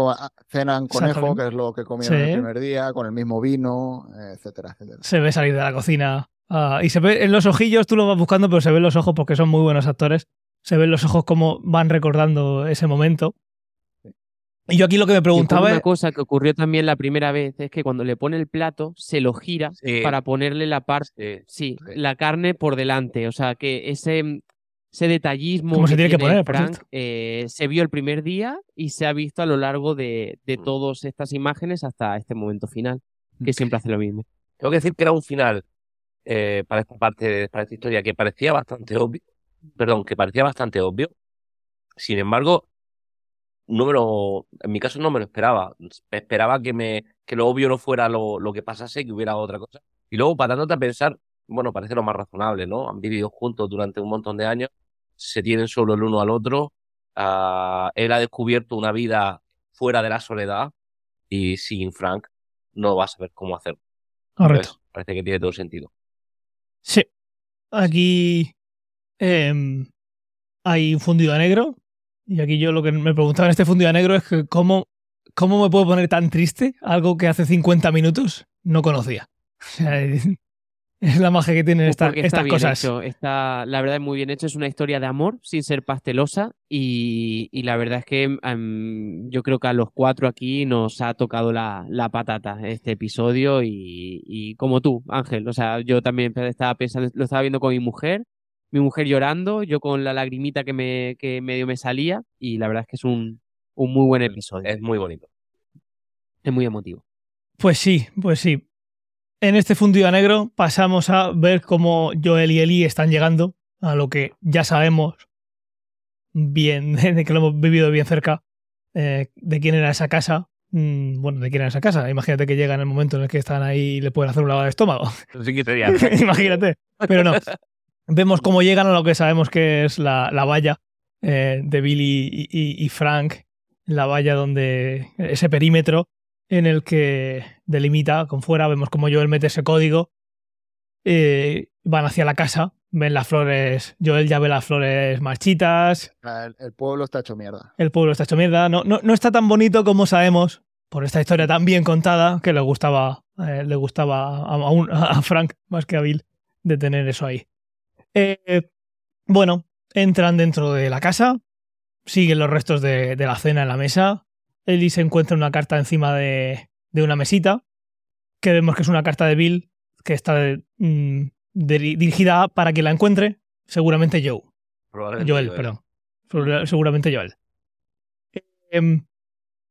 cenan conejo, que es lo que comieron el primer día, con el mismo vino, etcétera, etcétera. Se ve salir de la cocina. Ah, y se ve en los ojillos, tú lo vas buscando, pero se ven los ojos porque son muy buenos actores. Se ven los ojos como van recordando ese momento. Y yo aquí lo que me preguntaba. Una cosa que ocurrió también la primera vez es que cuando le pone el plato, se lo gira para ponerle la parte. sí, la carne por delante. O sea, que ese ese detallismo se tiene que poner, Frank eh, se vio el primer día y se ha visto a lo largo de, de mm. todas estas imágenes hasta este momento final, que siempre hace lo mismo. Tengo que decir que era un final eh, para esta parte, para esta historia, que parecía bastante obvio, perdón, que parecía bastante obvio. Sin embargo, no me lo, en mi caso no me lo esperaba. Esperaba que me, que lo obvio no fuera lo, lo que pasase, que hubiera otra cosa. Y luego, parándote a pensar, bueno, parece lo más razonable, ¿no? Han vivido juntos durante un montón de años, se tienen solo el uno al otro. Ah, él ha descubierto una vida fuera de la soledad y sin Frank no va a saber cómo hacerlo. Correcto. parece que tiene todo sentido. Sí. Aquí em, hay un fundido a negro. Y aquí yo lo que me preguntaba en este fundido a negro es que cómo, cómo me puedo poner tan triste algo que hace 50 minutos no conocía. [LAUGHS] O sea, [LAUGHS] es la magia que tienen pues estas cosas. Está, la verdad es muy bien hecho. Es una historia de amor sin ser pastelosa. Y, la verdad es que yo creo que a los cuatro aquí nos ha tocado la, patata este episodio. Y, como tú, Ángel. O sea, yo también estaba pensando, lo estaba viendo con mi mujer. Mi mujer llorando, yo con la lagrimita que, me, que medio me salía. Y la verdad es que es un, un muy buen episodio. Es muy bonito. Es muy emotivo. Pues sí, pues sí. En este fundido a negro pasamos a ver cómo Joel y Eli están llegando a lo que ya sabemos bien, [LAUGHS] de que lo hemos vivido bien cerca, eh, de quién era esa casa. Mm, bueno, de quién era esa casa. Imagínate que llega en el momento en el que están ahí y le pueden hacer un lavado de estómago. [LAUGHS] [LAUGHS] Imagínate. Pero no. Vemos cómo llegan a lo que sabemos que es la, valla eh, de Billy y Frank. La valla donde ese perímetro en el que delimita con fuera, vemos como Joel mete ese código, eh, van hacia la casa, ven las flores, Joel ya ve las flores marchitas. El, pueblo está hecho mierda. El pueblo está hecho mierda, no, no, no, está tan bonito como sabemos, por esta historia tan bien contada, que le gustaba, eh, le gustaba a, a, Frank más que a Bill de tener eso ahí. Eh, bueno, entran dentro de la casa, siguen los restos de, de la cena en la mesa, Ellie se encuentra una carta encima de, una mesita, que vemos que es una carta de Bill, que está mm, dirigida para que la encuentre, seguramente Joe. Joel, perdón. Seguramente Joel. Em,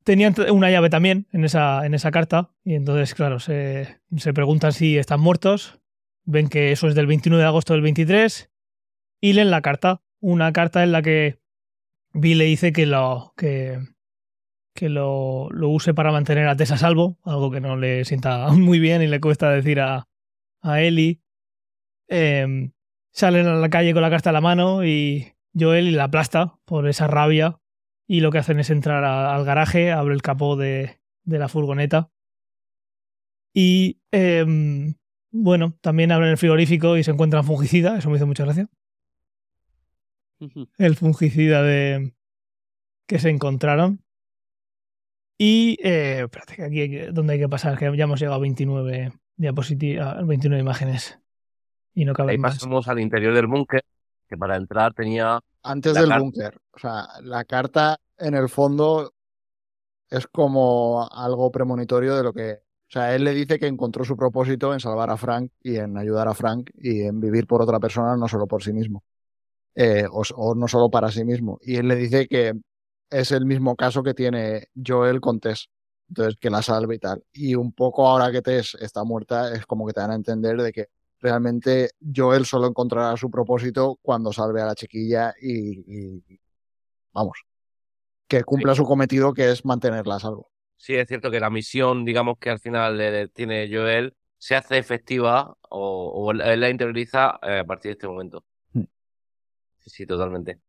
tenían una llave también en esa, en esa carta, y entonces, claro, se, se preguntan si están muertos. Ven que eso es del 29 de agosto del 23 y leen la carta. Una carta en la que Bill le dice que, lo, que, que lo, lo, use para mantener a Tess a salvo, algo que no le sienta [LAUGHS] muy bien y le cuesta decir a, a Ellie. Em, salen a la calle con la carta en la mano y Joel la aplasta por esa rabia y lo que hacen es entrar al garaje, abre el capó de, de la furgoneta. Y em, bueno, también abren el frigorífico y se encuentran fungicida, eso me hizo mucha gracia. El fungicida de que se encontraron. Y eh, espérate, que aquí hay donde hay que pasar, que ya hemos llegado a 29 diapositivas, 29 imágenes. Y no Ahí caben más. pasamos al interior del búnker, que para entrar tenía Antes del búnker. O sea, la carta en el fondo es como algo premonitorio de lo que. O sea, él le dice que encontró su propósito en salvar a Frank y en ayudar a Frank y en vivir por otra persona, no solo por sí mismo. Eh, o, s- o no solo para sí mismo. Y él le dice que es el mismo caso que tiene Joel con Tess. Entonces, que la salve y tal. Y un poco ahora que Tess está muerta, es como que te dan a entender de que realmente Joel solo encontrará su propósito cuando salve a la chiquilla y, y- vamos, que cumpla su cometido que es mantenerla a salvo. Sí, es cierto que la misión, digamos que al final le- le tiene Joel, se hace efectiva o, o él la interioriza eh, a partir de este momento. Sí, sí, totalmente.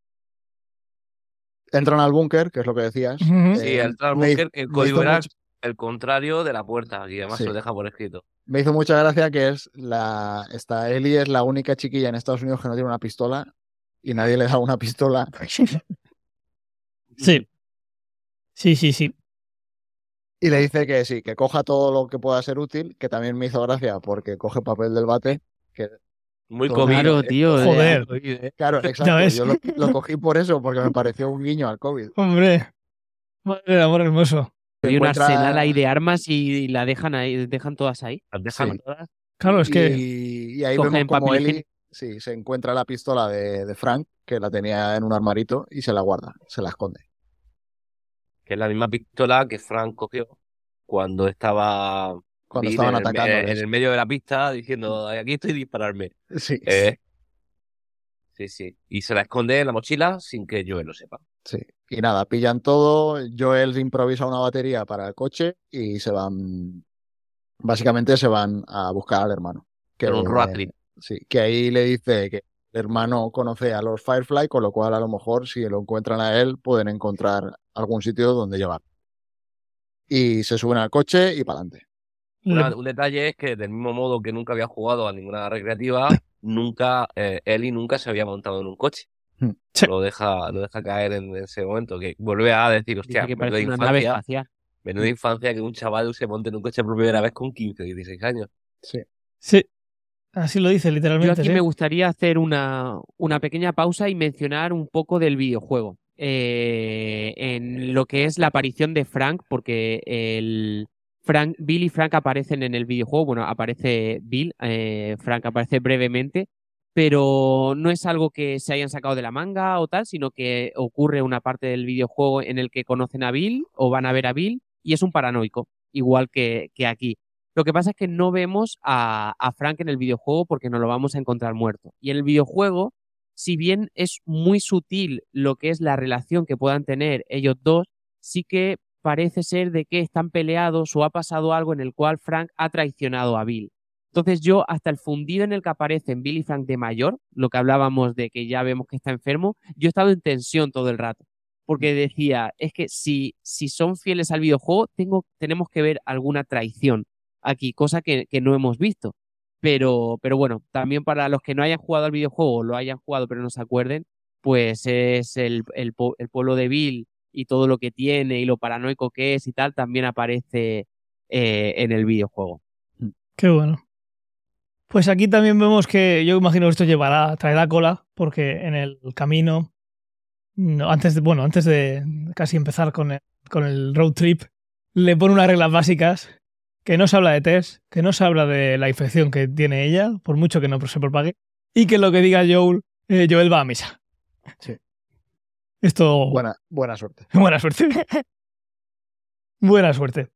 Entran al búnker, que es lo que decías. Sí, Eh, al entrar al búnker, el código era mucho- el contrario de la puerta, y además Sí. se lo deja por escrito. Me hizo mucha gracia que es la. Esta Ellie es la única chiquilla en Estados Unidos que no tiene una pistola y nadie le da una pistola. Sí. Sí, sí, sí. Y le dice que sí, que coja todo lo que pueda ser útil, que también me hizo gracia porque coge papel del bate. Que, Muy Claro, COVID. Claro, tío. Joder. COVID, ¿eh? claro, [LAUGHS] exacto. Yo lo, lo cogí por eso, porque me pareció un guiño al COVID. Hombre. Madre del amor hermoso. Hay un encuentra- arsenal ahí de armas y la dejan ahí, dejan todas ahí. Las dejan Sí. todas. Claro, es que. Y, y ahí Cogen vemos como papel Ellie sí, se encuentra la pistola de, de Frank, que la tenía en un armarito, y se la guarda, se la esconde. Que es la misma pistola que Frank cogió cuando estaba Cuando estaban atacando. en el medio de la pista diciendo, aquí estoy dispararme. Sí, Eh, sí, sí. Y se la esconde en la mochila sin que Joel lo sepa. sí. Y nada, pillan todo. Joel improvisa una batería para el coche y se van. Básicamente se van a buscar al hermano. Que, Con un road trip. Sí, que ahí le dice que el hermano conoce a los Firefly, con lo cual a lo mejor si lo encuentran a él pueden encontrar algún sitio donde llevar. Y se suben al coche y para adelante. Una- un detalle es que del mismo modo que nunca había jugado a ninguna recreativa, nunca, eh, Ellie nunca se había montado en un coche. Hmm. Sí. Lo deja, lo deja caer en ese momento, que vuelve a decir, hostia, que menuda parece una nave infancia, espacial. menuda infancia que un chaval se monte en un coche por primera vez con 15, 16 años. Sí. Sí. Así lo dice Yo literalmente. aquí sí. me gustaría hacer una, una pequeña pausa y mencionar un poco del videojuego. Eh, en lo que es la aparición de Frank, porque el Bill y Frank aparecen en el videojuego. Bueno, aparece Bill, eh, Frank aparece brevemente, pero no es algo que se hayan sacado de la manga o tal, sino que ocurre una parte del videojuego en el que conocen a Bill o van a ver a Bill y es un paranoico, igual que, que aquí. Lo que pasa es que no vemos a, a Frank en el videojuego porque nos lo vamos a encontrar muerto. Y en el videojuego, si bien es muy sutil lo que es la relación que puedan tener ellos dos, sí que parece ser de que están peleados o ha pasado algo en el cual Frank ha traicionado a Bill. Entonces yo, hasta el fundido en el que aparecen Bill y Frank de mayor, lo que hablábamos de que ya vemos que está enfermo, yo he estado en tensión todo el rato. Porque decía, es que si, si son fieles al videojuego, tengo, tenemos que ver alguna traición aquí, cosa que, que no hemos visto. Pero, pero bueno, también para los que no hayan jugado al videojuego o lo hayan jugado pero no se acuerden, pues es el, el pueblo de Bill y todo lo que tiene y lo paranoico que es y tal, también aparece eh, en el videojuego. Qué bueno. Pues aquí también vemos que yo imagino que esto llevará, traerá cola, porque en el camino, no, antes de, bueno, antes de casi empezar con el, con el road trip, le pone unas reglas básicas que no se habla de test, que no se habla de la infección que tiene ella, por mucho que no se propague, y que lo que diga Joel, eh, Joel va a misa. Sí. Esto, Buena, buena suerte. [LAUGHS] buena suerte. buena suerte.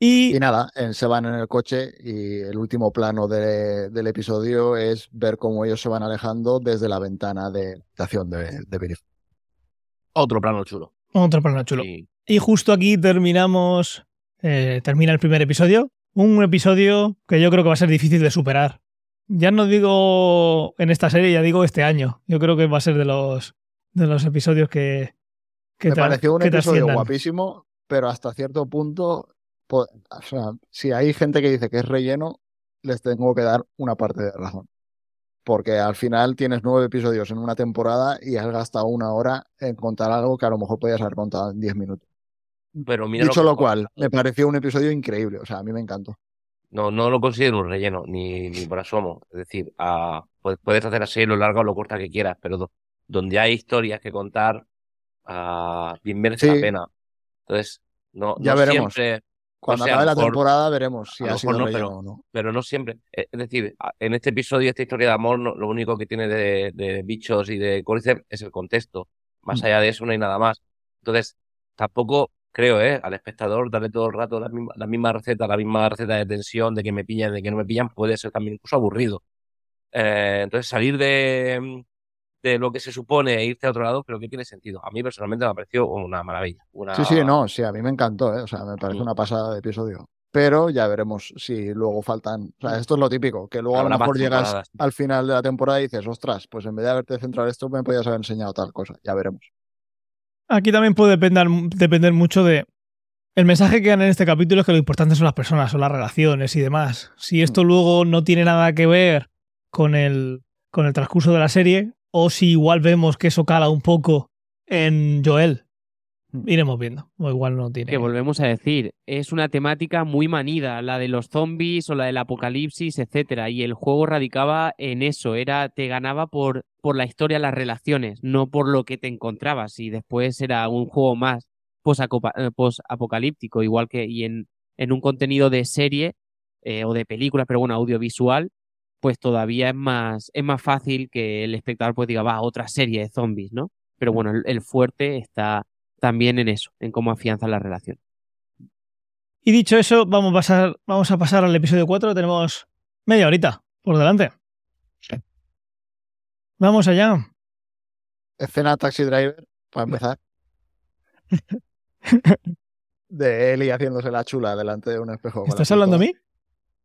Y, Y nada, se van en el coche y el último plano de- del episodio es ver cómo ellos se van alejando desde la ventana de la habitación de, de. Otro plano chulo. otro plano chulo. Sí. Y justo aquí terminamos, eh, termina el primer episodio. Un episodio que yo creo que va a ser difícil de superar. Ya no digo en esta serie, ya digo este año. Yo creo que va a ser de los, de los episodios que, que Me pareció un que episodio guapísimo, pero hasta cierto punto, o sea, si hay gente que dice que es relleno, les tengo que dar una parte de razón. Porque al final tienes nueve episodios en una temporada y has gastado una hora en contar algo que a lo mejor podías haber contado en diez minutos. Pero mira Dicho lo cual, me pareció un episodio increíble, o sea, a mí me encantó. No, no lo considero un relleno, ni, ni por asomo. Es decir, ah, pu- puedes hacer así lo larga o lo corta que quieras, pero donde hay historias que contar, ah, bien merece Sí. la pena. Entonces, no, Ya no veremos. siempre, Cuando acabe la temporada veremos si ha sido no, relleno pero- o no. pero no siempre. Eh, Es decir, en este episodio, esta historia de amor, no- lo único que tiene de, de bichos y de Cordyceps es el contexto. Más Mm. allá de eso no hay nada más. Entonces, tampoco creo, ¿eh? Al espectador darle todo el rato la misma, la misma receta, la misma receta de tensión, de que me pillan, de que no me pillan, puede ser también incluso aburrido. Eh, entonces, salir de, de lo que se supone e irte a otro lado, creo que tiene sentido. A mí personalmente me pareció una maravilla. Una... Sí, sí, no, sí, a mí me encantó, ¿eh? O sea, me parece Mm. una pasada de episodio. Pero ya veremos si luego faltan. O sea, esto es lo típico, que luego a lo mejor llegas al final de la temporada y dices, ostras, pues en vez de haberte centrado en esto, me podías haber enseñado tal cosa. Ya veremos. Aquí también puede depender, depender mucho de. El mensaje que dan en este capítulo es que lo importante son las personas, son las relaciones y demás. Si esto luego no tiene nada que ver con el, con el transcurso de la serie, o si igual vemos que eso cala un poco en Joel, Mm. iremos viendo. O igual no tiene. Que volvemos a decir, es una temática muy manida, la de los zombies o la del apocalipsis, etcétera, y el juego radicaba en eso, era te ganaba por por la historia, las relaciones, no por lo que te encontrabas, y después era un juego más posacopa- eh, posapocalíptico, igual que y en, en un contenido de serie eh, o de película, pero bueno, audiovisual, pues todavía es más es más fácil que el espectador pues diga, va, otra serie de zombies, ¿no? Pero bueno, el, el fuerte está también en eso, en cómo afianza la relación. Y dicho eso, vamos a pasar, vamos a pasar al episodio 4. Tenemos media horita por delante. Vamos allá. Escena Taxi Driver, para empezar. [LAUGHS] De Eli haciéndose la chula delante de un espejo. ¿Estás hablando a mí?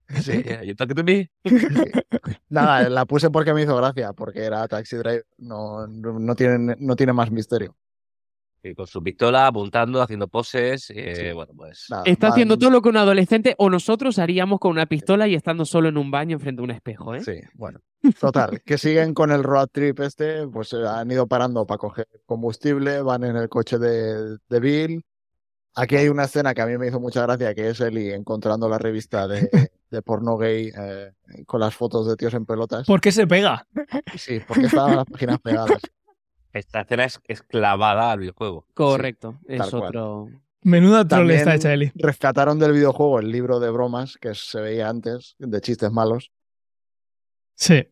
[LAUGHS] Sí. Yo talk to me. Sí. [LAUGHS] Nada, la puse porque me hizo gracia, porque era Taxi Driver. No, no, no tiene, no tiene más misterio. Y con su pistola apuntando, haciendo poses. eh, Sí. Bueno, pues. Nada, Está haciendo todo lo que un adolescente o nosotros haríamos con una pistola y estando solo en un baño enfrente de un espejo, ¿eh? Sí, bueno. Total, que siguen con el road trip este, pues eh, han ido parando para coger combustible, van en el coche de, de Bill. Aquí hay una escena que a mí me hizo mucha gracia, que es Eli encontrando la revista de, [LAUGHS] de porno gay eh, con las fotos de tíos en pelotas. ¿Por qué se pega? [LAUGHS] Sí, porque estaban las páginas pegadas. Esta escena es, es clavada al videojuego. Correcto, es cual. otro. Menuda troll está hecha, Eli. rescataron del videojuego el libro de bromas que se veía antes, de chistes malos. Sí.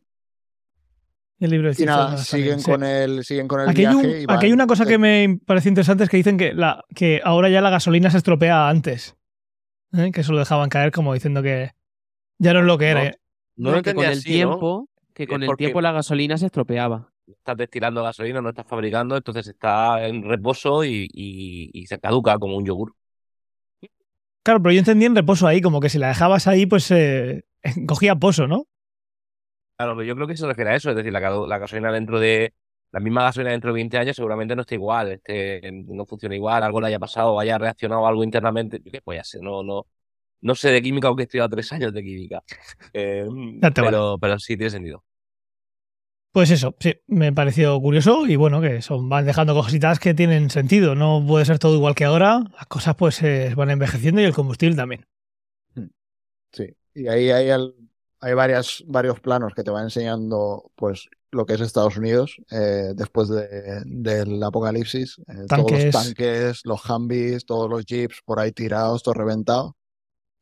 El libro de Y nada, también, siguen sí. con el, siguen con el Aquí hay, un- viaje. aquí hay una cosa que me parece interesante, es que dicen que, la, que ahora ya la gasolina se estropea antes. ¿eh? Que eso lo dejaban caer como diciendo que ya no es lo que era. No. ¿eh? No lo que entendí con el así, ¿no? tiempo, que con el tiempo la gasolina se estropeaba. Estás destilando gasolina, no estás fabricando, entonces está en reposo y, y- y se caduca como un yogur. Claro, pero yo entendí en reposo ahí, como que si la dejabas ahí, pues eh, [LAUGHS] cogía pozo, ¿no? Claro, pero yo creo que se refiere a eso, es decir, la, ga- la gasolina dentro de. La misma gasolina dentro de 20 años seguramente no está igual, este, no funciona igual, algo le haya pasado, haya reaccionado algo internamente. Yo qué voy a ser, no, no, no sé de química, aunque he estudiado tres años de química. [LAUGHS] Eh, Ya pero, pero sí tiene sentido. Pues eso, sí, me pareció curioso y bueno, que son, van dejando cositas que tienen sentido. No puede ser todo igual que ahora, las cosas pues se van envejeciendo y el combustible también. Sí, y ahí hay, al- hay varias, varios planos que te van enseñando pues lo que es Estados Unidos eh, después de- del apocalipsis. eh, Todos los tanques, los Humvees, todos los jeeps por ahí tirados, todo reventado.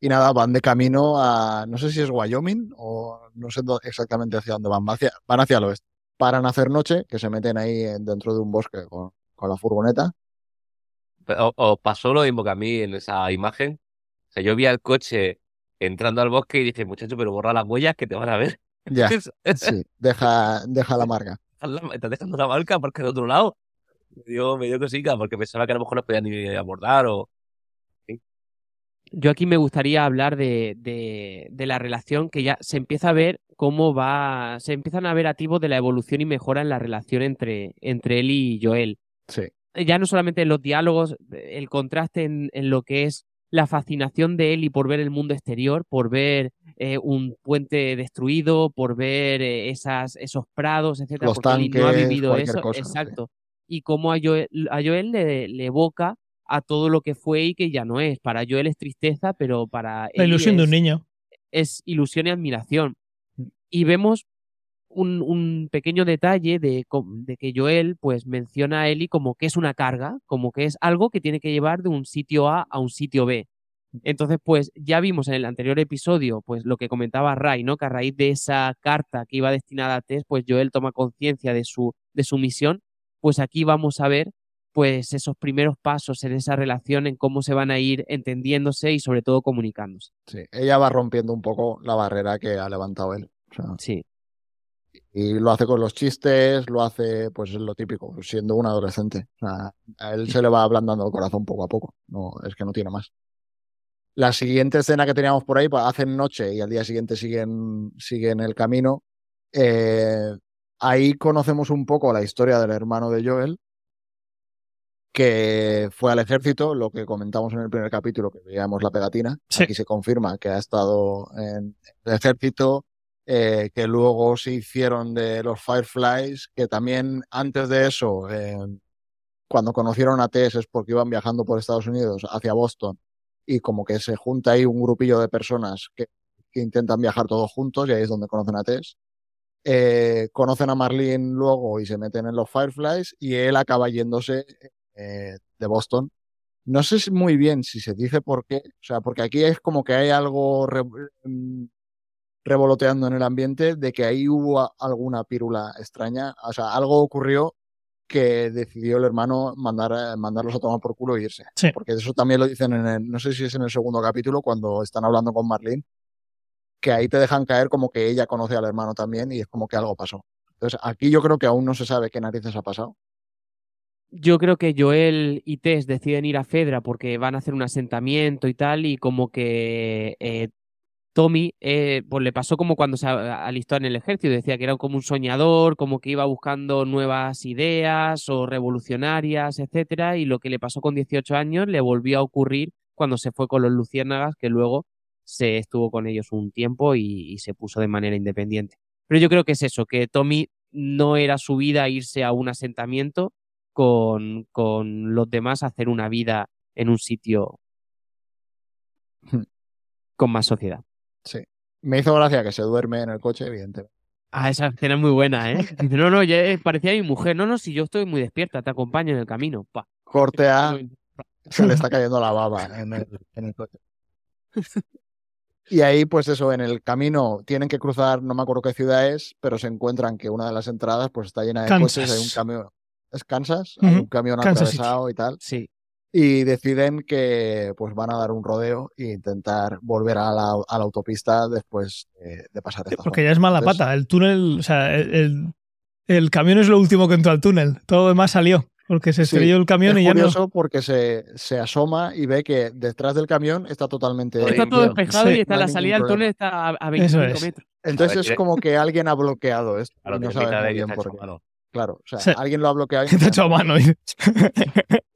Y nada, van de camino a, no sé si es Wyoming o no sé exactamente hacia dónde van, van hacia, van hacia el oeste. Paran a hacer noche, que se meten ahí en- dentro de un bosque con, con la furgoneta. ¿Os pasó lo mismo que a mí en esa imagen? O sea, yo vi al coche entrando al bosque y dije, muchacho, pero borra las huellas que te van a ver. Ya, [LAUGHS] sí, deja, deja la marca. Estás dejando la marca porque de otro lado. Me dio, me dio cosica porque pensaba que a lo mejor no podían ni abordar o. Yo aquí me gustaría hablar de, de, de la relación que ya se empieza a ver cómo va, se empiezan a ver activos de la evolución y mejora en la relación entre, entre él y Joel. Sí. ya no solamente en los diálogos, el contraste en, en lo que es la fascinación de Ellie por ver el mundo exterior, por ver eh, un puente destruido, por ver eh, esas, esos prados, etcétera, Los porque no ha vivido eso. cosa, sí. exacto. Y cómo a Joel, a Joel le, le evoca a todo lo que fue y que ya no es. Para Joel es tristeza, pero para La ilusión de un niño. es ilusión y admiración. Y vemos un, un pequeño detalle de, que Joel pues menciona a Ellie como que es una carga, como que es algo que tiene que llevar de un sitio A a un sitio B. Entonces, pues ya vimos en el anterior episodio, pues lo que comentaba Ray, ¿no? Que a raíz de esa carta que iba destinada a Tess, pues Joel toma conciencia de su, de su misión. Pues aquí vamos a ver pues esos primeros pasos en esa relación, en cómo se van a ir entendiéndose y sobre todo comunicándose. Sí, ella va rompiendo un poco la barrera que ha levantado él. O sea, Sí. Y lo hace con los chistes, lo hace, pues es lo típico, siendo un adolescente. O sea, a él se le va ablandando el corazón poco a poco. No, es que no tiene más. La siguiente escena que teníamos por ahí, pues, hacen noche y al día siguiente siguen, siguen el camino. Eh, ahí conocemos un poco la historia del hermano de Joel, que fue al ejército, lo que comentamos en el primer capítulo, que veíamos la pegatina. Sí. Aquí se confirma que ha estado en el ejército, eh, que luego se hicieron de los Fireflies, que también antes de eso, eh, cuando conocieron a Tess es porque iban viajando por Estados Unidos hacia Boston y como que se junta ahí un grupillo de personas que, intentan viajar todos juntos y ahí es donde conocen a Tess. Eh, conocen a Marlene luego y se meten en los Fireflies y él acaba yéndose eh, de Boston. No sé muy bien si se dice por qué, o sea, porque aquí es como que hay algo mm, revoloteando en el ambiente de que ahí hubo alguna pírula extraña, o sea, algo ocurrió que decidió el hermano mandar, a- mandarlos a tomar por culo e irse. Sí. Porque eso también lo dicen en el, no sé si es en el segundo capítulo, cuando están hablando con Marlene, que ahí te dejan caer como que ella conoce al hermano también y es como que algo pasó. Entonces, aquí yo creo que aún no se sabe qué narices ha pasado. Yo creo que Joel y Tess deciden ir a Fedra porque van a hacer un asentamiento y tal, y como que eh, Tommy, eh, pues le pasó como cuando se alistó en el ejército, decía que era como un soñador, como que iba buscando nuevas ideas o revolucionarias, etcétera, y lo que le pasó con 18 años le volvió a ocurrir cuando se fue con los Luciérnagas, que luego se estuvo con ellos un tiempo y, y se puso de manera independiente. Pero yo creo que es eso, que Tommy no era su vida irse a un asentamiento con, con los demás a hacer una vida en un sitio Hmm. con más sociedad. Sí. Me hizo gracia que se duerme en el coche, evidentemente. Ah, esa escena es muy buena, ¿eh? [LAUGHS] Dice, no, no, ya parecía mi mujer. No, no, si yo estoy muy despierta, te acompaño en el camino. Pa. Corte A, [LAUGHS] se le está cayendo la baba en el, en el coche. Y ahí, pues eso, en el camino tienen que cruzar, no me acuerdo qué ciudad es, pero se encuentran que una de las entradas pues está llena de Kansas. coches, hay un camión. ¿Es Kansas? Hay un camión Kansas City. atravesado y tal. Sí. Y deciden que pues van a dar un rodeo e intentar volver a la, a la autopista después de, de pasar esta Porque zona. ya es mala Entonces, pata. El túnel, o sea, el, el- el camión es lo último que entró al túnel. Todo lo demás salió. Porque se Sí, estrelló el camión es y ya no. curioso porque se, se asoma y ve que detrás del camión está totalmente... Está todo despejado Sí, y está no la salida del túnel está a, a Eso 25 es. metros. Entonces ver, es tiene- como que alguien ha bloqueado esto A lo y no sabes muy bien por qué. Claro, o sea, Sí. alguien lo ha bloqueado. y [LAUGHS] no Está sabe hecho a mano. dice. [LAUGHS]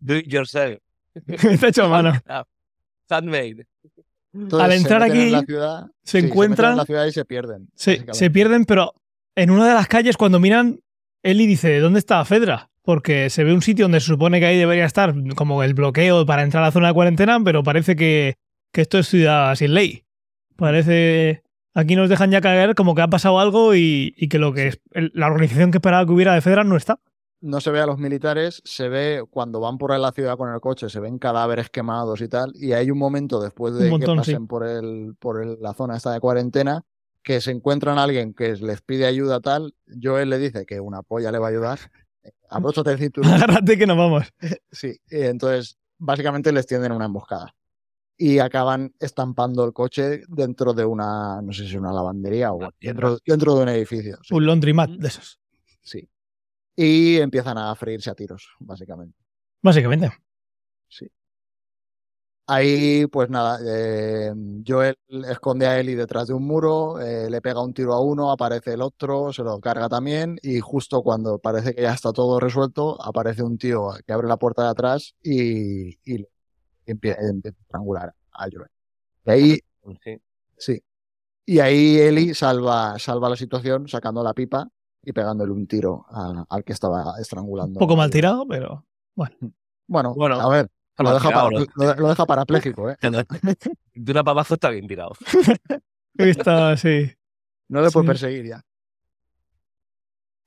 Do it yourself. [LAUGHS] Está hecho a mano. Handmade. Entonces, Al se entrar en aquí, la ciudad, se sí, encuentran- en la ciudad y se pierden. Se, se pierden, pero en una de las calles, cuando miran, Eli dice: ¿Dónde está Fedra? Porque se ve un sitio donde se supone que ahí debería estar como el bloqueo para entrar a la zona de cuarentena, pero parece que, que esto es ciudad sin ley. Parece. Aquí nos dejan ya caer como que ha pasado algo y, y que lo que es el- la organización que esperaba que hubiera de Fedra no está. No se ve a los militares, se ve cuando van por ahí la ciudad con el coche, se ven cadáveres quemados y tal. Y hay un momento después de montón, que sí. pasen por, el, por el- la zona esta de cuarentena que se encuentran a alguien que les pide ayuda tal. Joel le dice que una polla le va a ayudar. Abróchate el cinturón. [LAUGHS] Agárrate que nos vamos. [LAUGHS] Sí, y entonces básicamente les tienden una emboscada. Y acaban estampando el coche dentro de una, no sé si una lavandería o dentro, dentro de un edificio. sí, Un laundromat de esos. sí. Y empiezan a freírse a tiros, básicamente. Básicamente. Sí. Ahí, pues nada, eh, Joel esconde a Ellie detrás de un muro, eh, le pega un tiro a uno, aparece el otro, se lo carga también y justo cuando parece que ya está todo resuelto, aparece un tío que abre la puerta de atrás y, y empieza, empieza a estrangular a Joel. Y ahí, Sí. sí, y ahí Ellie salva, salva la situación sacando la pipa y pegándole un tiro a- al que estaba estrangulando. Un poco mal tirado, pero Bueno, Bueno, a ver, lo deja, tirado, para- ¿no? lo- lo deja parapléjico, ¿eh? De una pavazo está bien tirado. [LAUGHS] está sí. No le Sí. perseguir ya.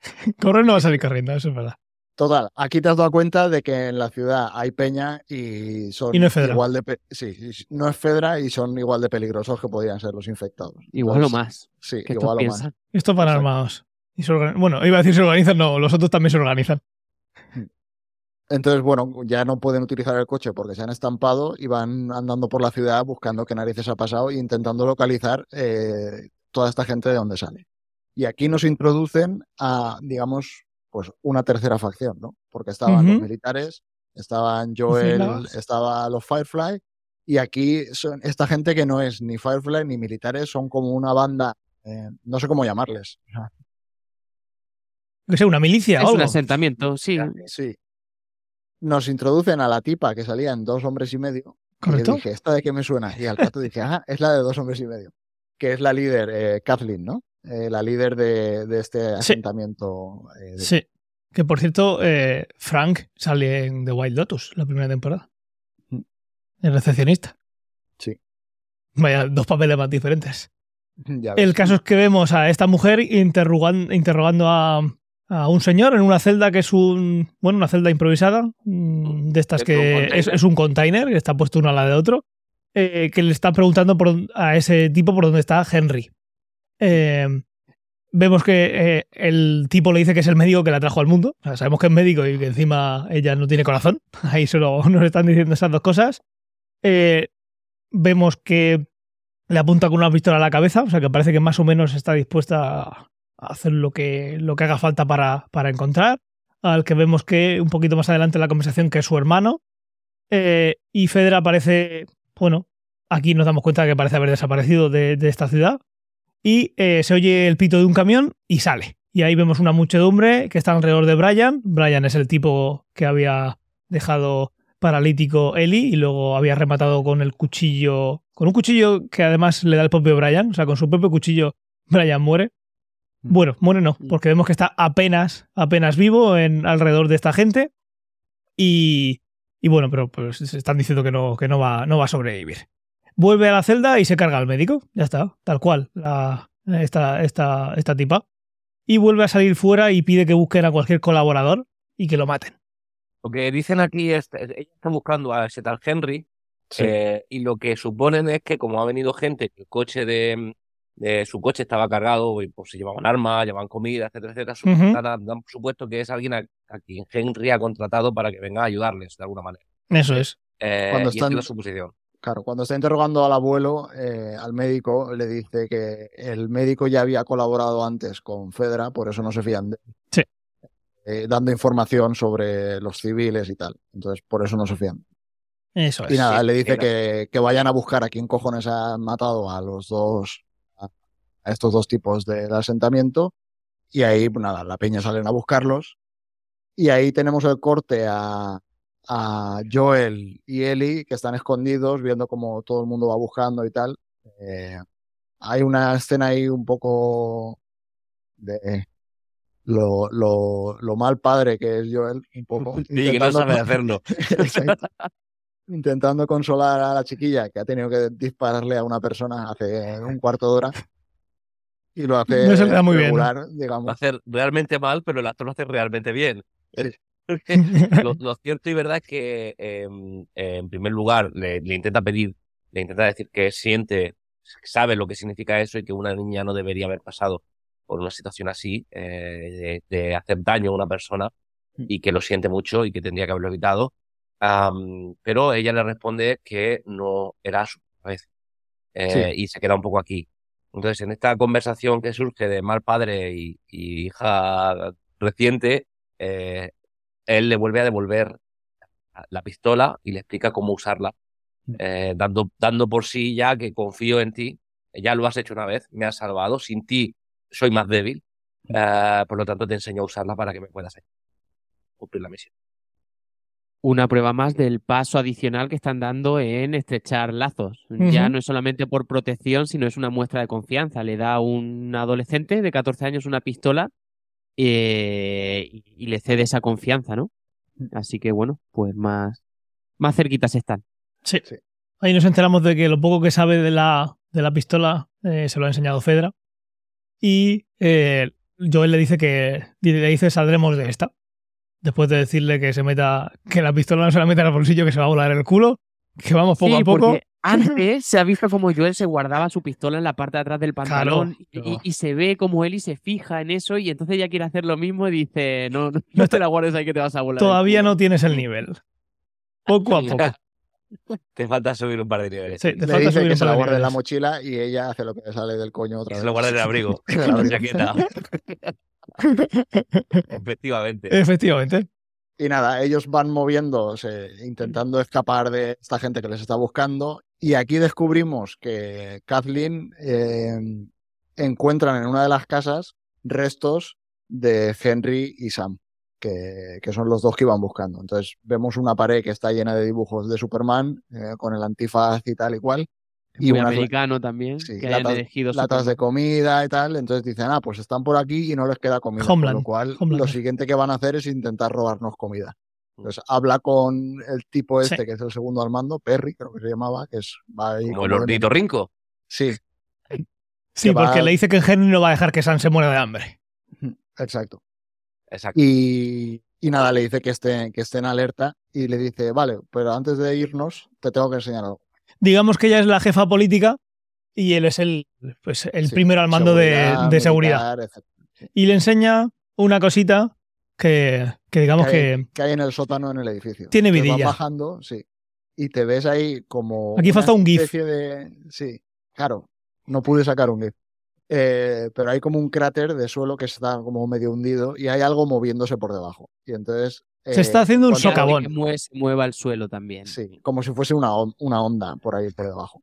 [LAUGHS] Correr no va a salir corriendo, eso es verdad. Total, aquí te has dado cuenta de que en la ciudad hay peña y son Y no es Fedra. igual de sí, no es Fedra y son igual de peligrosos que podrían ser los infectados. Igual o más. Sí, igual o más. van Exacto. armados. Y se organ- Bueno, iba a decir se organizan, no, los otros también se organizan. Entonces, bueno, ya no pueden utilizar el coche porque se han estampado y van andando por la ciudad buscando qué narices ha pasado e intentando localizar eh, toda esta gente de dónde sale. Y aquí nos introducen a, digamos, pues una tercera facción, ¿no? Porque estaban los militares, estaban Joel, Filas. estaba los Firefly, y aquí son esta gente que no es ni Firefly ni militares, son como una banda, eh, no sé cómo llamarles. Que sea una milicia Es o un asentamiento, sí. Sí. Nos introducen a la tipa que salía en dos hombres y medio. Y ¿Correcto? yo dije, ¿esta de qué me suena? Y al rato dije, ah, es la de dos hombres y medio. Que es la líder, eh, Kathleen, ¿no? Eh, la líder de, de este asentamiento. eh, de- Sí. Que por cierto, eh, Frank sale en The Wild Lotus la primera temporada. Mm. El recepcionista. Sí. Vaya, dos papeles más diferentes. [LAUGHS] Ya ves. El caso es que vemos a esta mujer interrogan- interrogando a, a un señor en una celda que es un. Bueno, una celda improvisada. mm, De estas Dentro de un que es, un container que está puesto uno al lado de otro. eh, que le está preguntando por, a ese tipo por dónde está Henry. Eh, vemos que eh, el tipo le dice que es el médico que la trajo al mundo. O sea, sabemos que es médico y que encima ella no tiene corazón. [LAUGHS] Ahí solo nos están diciendo esas dos cosas. Vemos que le apunta con una pistola a la cabeza, o sea que parece que más o menos está dispuesta a hacer lo que, lo que haga falta para, para encontrar. Al que vemos que un poquito más adelante en la conversación que es su hermano. Eh, y Fedra parece, bueno, aquí nos damos cuenta de que parece haber desaparecido de, de esta ciudad. Y eh, se oye el pito de un camión y sale. Y ahí vemos una muchedumbre que está alrededor de Brian. Brian es el tipo que había dejado paralítico Ellie y luego había rematado con el cuchillo, con un cuchillo que además le da el propio Brian, o sea, con su propio cuchillo Brian muere. Bueno, muere no, porque vemos que está apenas, apenas vivo en alrededor de esta gente y, y bueno, pero pues se están diciendo que no, que no va, no va a sobrevivir. Vuelve a la celda y se carga al médico, ya está, tal cual, la, esta, esta, esta tipa. Y vuelve a salir fuera y pide que busquen a cualquier colaborador y que lo maten. Lo que dicen aquí es, ella está buscando a ese tal Henry Sí. eh, y lo que suponen es que como ha venido gente, que el coche de, de su coche estaba cargado y pues se llevaban armas, llevaban comida, etcétera, etcétera, su- Ujú. dan, dan por supuesto que es alguien a, a quien Henry ha contratado para que venga a ayudarles de alguna manera. Eso es. Eh, Cuando y están- es la suposición. Claro, cuando está interrogando al abuelo, eh, al médico, le dice que el médico ya había colaborado antes con Fedra, por eso no se fían de él. Sí. Eh, dando información sobre los civiles y tal. Entonces, por eso no se fían. Eso es. Y nada, sí, le dice que, que vayan a buscar a quién cojones han matado a los dos, a, estos dos tipos del asentamiento. Y ahí, pues nada, la peña salen a buscarlos. Y ahí tenemos el corte a, a Joel y Ellie, que están escondidos, viendo cómo todo el mundo va buscando y tal. Eh, hay una escena ahí un poco de lo, lo, lo mal padre que es Joel, un poco. [LAUGHS] Y que no intentando- sabe hacerlo. [LAUGHS] Exacto. Intentando consolar a la chiquilla que ha tenido que dispararle a una persona hace un cuarto de hora. Y lo hace No se le da muy bien, regular, Lo digamos. hace realmente mal, pero el actor lo hace realmente bien. Sí. [LAUGHS] lo, lo cierto y verdad es que, eh, en primer lugar, le, le intenta pedir, le intenta decir que siente, sabe lo que significa eso y que una niña no debería haber pasado por una situación así, eh, de, de hacer daño a una persona y que lo siente mucho y que tendría que haberlo evitado. Am, pero ella le responde que no era su vez eh, y se queda un poco aquí. Entonces, en esta conversación que surge de mal padre y, y hija reciente, eh, él le vuelve a devolver la pistola y le explica cómo usarla eh, dando, dando por sí ya que confío en ti, ya lo has hecho una vez, me has salvado, sin ti soy más débil, eh, por lo tanto te enseño a usarla para que me puedas cumplir la misión. Una prueba más del paso adicional que están dando en estrechar lazos. Ya no es solamente por protección, sino es una muestra de confianza. Le da a un adolescente de 14 años una pistola eh, y, y le cede esa confianza, ¿no? Así que bueno, pues más, más cerquitas están. Sí. Sí. Ahí nos enteramos de que lo poco que sabe de la, de la pistola eh, se lo ha enseñado Fedra. Y eh, Joel le dice que le dice saldremos de esta. Después de decirle que se meta, que la pistola no se la meta al bolsillo, que se va a volar el culo, que vamos poco Sí, a poco. [LAUGHS] antes se ha visto como Joel se guardaba su pistola en la parte de atrás del pantalón y- claro. y, y se ve como Eli se fija en eso y entonces ya quiere hacer lo mismo y dice, no, no, te la guardes ahí que te vas a volar. el Todavía culo". no tienes el nivel. Poco a [LAUGHS] poco. Te falta subir un par de niveles. Sí, te Le falta dice subir que un se la de guarde en la mochila y ella hace lo que le sale del coño otra Que vez. se lo guarde en el [LAUGHS] abrigo, En el la chaqueta. [LAUGHS] Efectivamente. Efectivamente. Y nada, ellos van moviéndose, intentando escapar de esta gente que les está buscando. Y aquí descubrimos que Kathleen eh, encuentran en una de las casas restos de Henry y Sam, que, que son los dos que iban buscando. Entonces vemos una pared que está llena de dibujos de Superman, eh, con el antifaz y tal y cual. Y unas americano también, sí, que hayan latas- elegido latas de comida y tal. Entonces dicen, ah, pues están por aquí y no les queda comida. Homeland, lo cual, lo siguiente que van a hacer es intentar robarnos comida. Entonces habla con el tipo Sí. este, que es el segundo al mando, Perry, creo que se llamaba, que es va ahí Como el hornito rinco. Sí, Sí, va- porque le dice que Henry no va a dejar que Sam se muera de hambre. exacto. Exacto. Y, y nada, le dice que esté, que esté en alerta y le dice, vale, pero antes de irnos te tengo que enseñar algo. Digamos que ella es la jefa política y él es el, pues, el Sí, primero al mando de, de seguridad. militar. Y le enseña una cosita que, que digamos que, hay, que que hay en el sótano en el edificio. Tiene Entonces vas vidilla. bajando, sí. Y te ves ahí como. Aquí falta un GIF. de. Sí, claro. No pude sacar un GIF. Eh, pero hay como un cráter de suelo que está como medio hundido y hay algo moviéndose por debajo. Y entonces. Se eh, está haciendo un socavón. que mue- se mueva el suelo también. Sí, como si fuese una, on- una onda por ahí por debajo.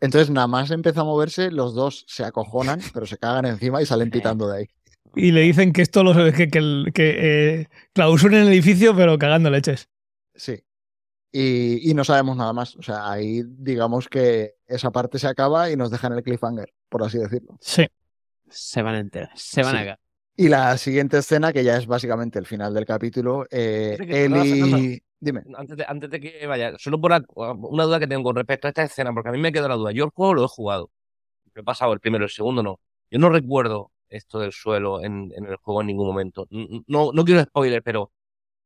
Entonces, nada más empieza a moverse, los dos se acojonan, [LAUGHS] pero se cagan encima y salen pitando de ahí. y le dicen que esto lo que, que, el- que eh, clausuren el edificio, pero cagando leches. Sí. Y, y no sabemos nada más. O sea, ahí digamos que esa parte se acaba y nos dejan el cliffhanger, por así decirlo. Sí. Se van a enterar, se van Sí. a cagar. Y la siguiente escena, que ya es básicamente el final del capítulo, eh, Eli... Dime. Antes de, antes de que vaya, solo por la- una duda que tengo con respecto a esta escena, porque a mí me quedó la duda. Yo el juego lo he jugado. Lo he pasado el primero, el segundo no. Yo no recuerdo esto del suelo en, en el juego en ningún momento. No, no quiero spoiler, pero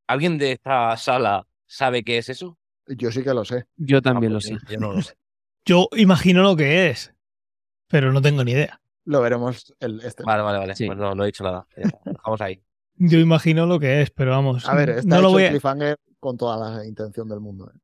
¿alguien de esta sala sabe qué es eso? Yo sí que lo sé. Yo también Ah, lo pues sé. yo- Yo no lo sé. [LAUGHS] Yo imagino lo que es, pero no tengo ni idea. Lo veremos el, este. Vale, vale, vale. Sí. Pues no, no he dicho nada. Dejamos ahí. [LAUGHS] Yo imagino lo que es, pero vamos. A ver, está no hecho lo voy el a... cliffhanger con toda la intención del mundo. ¿eh?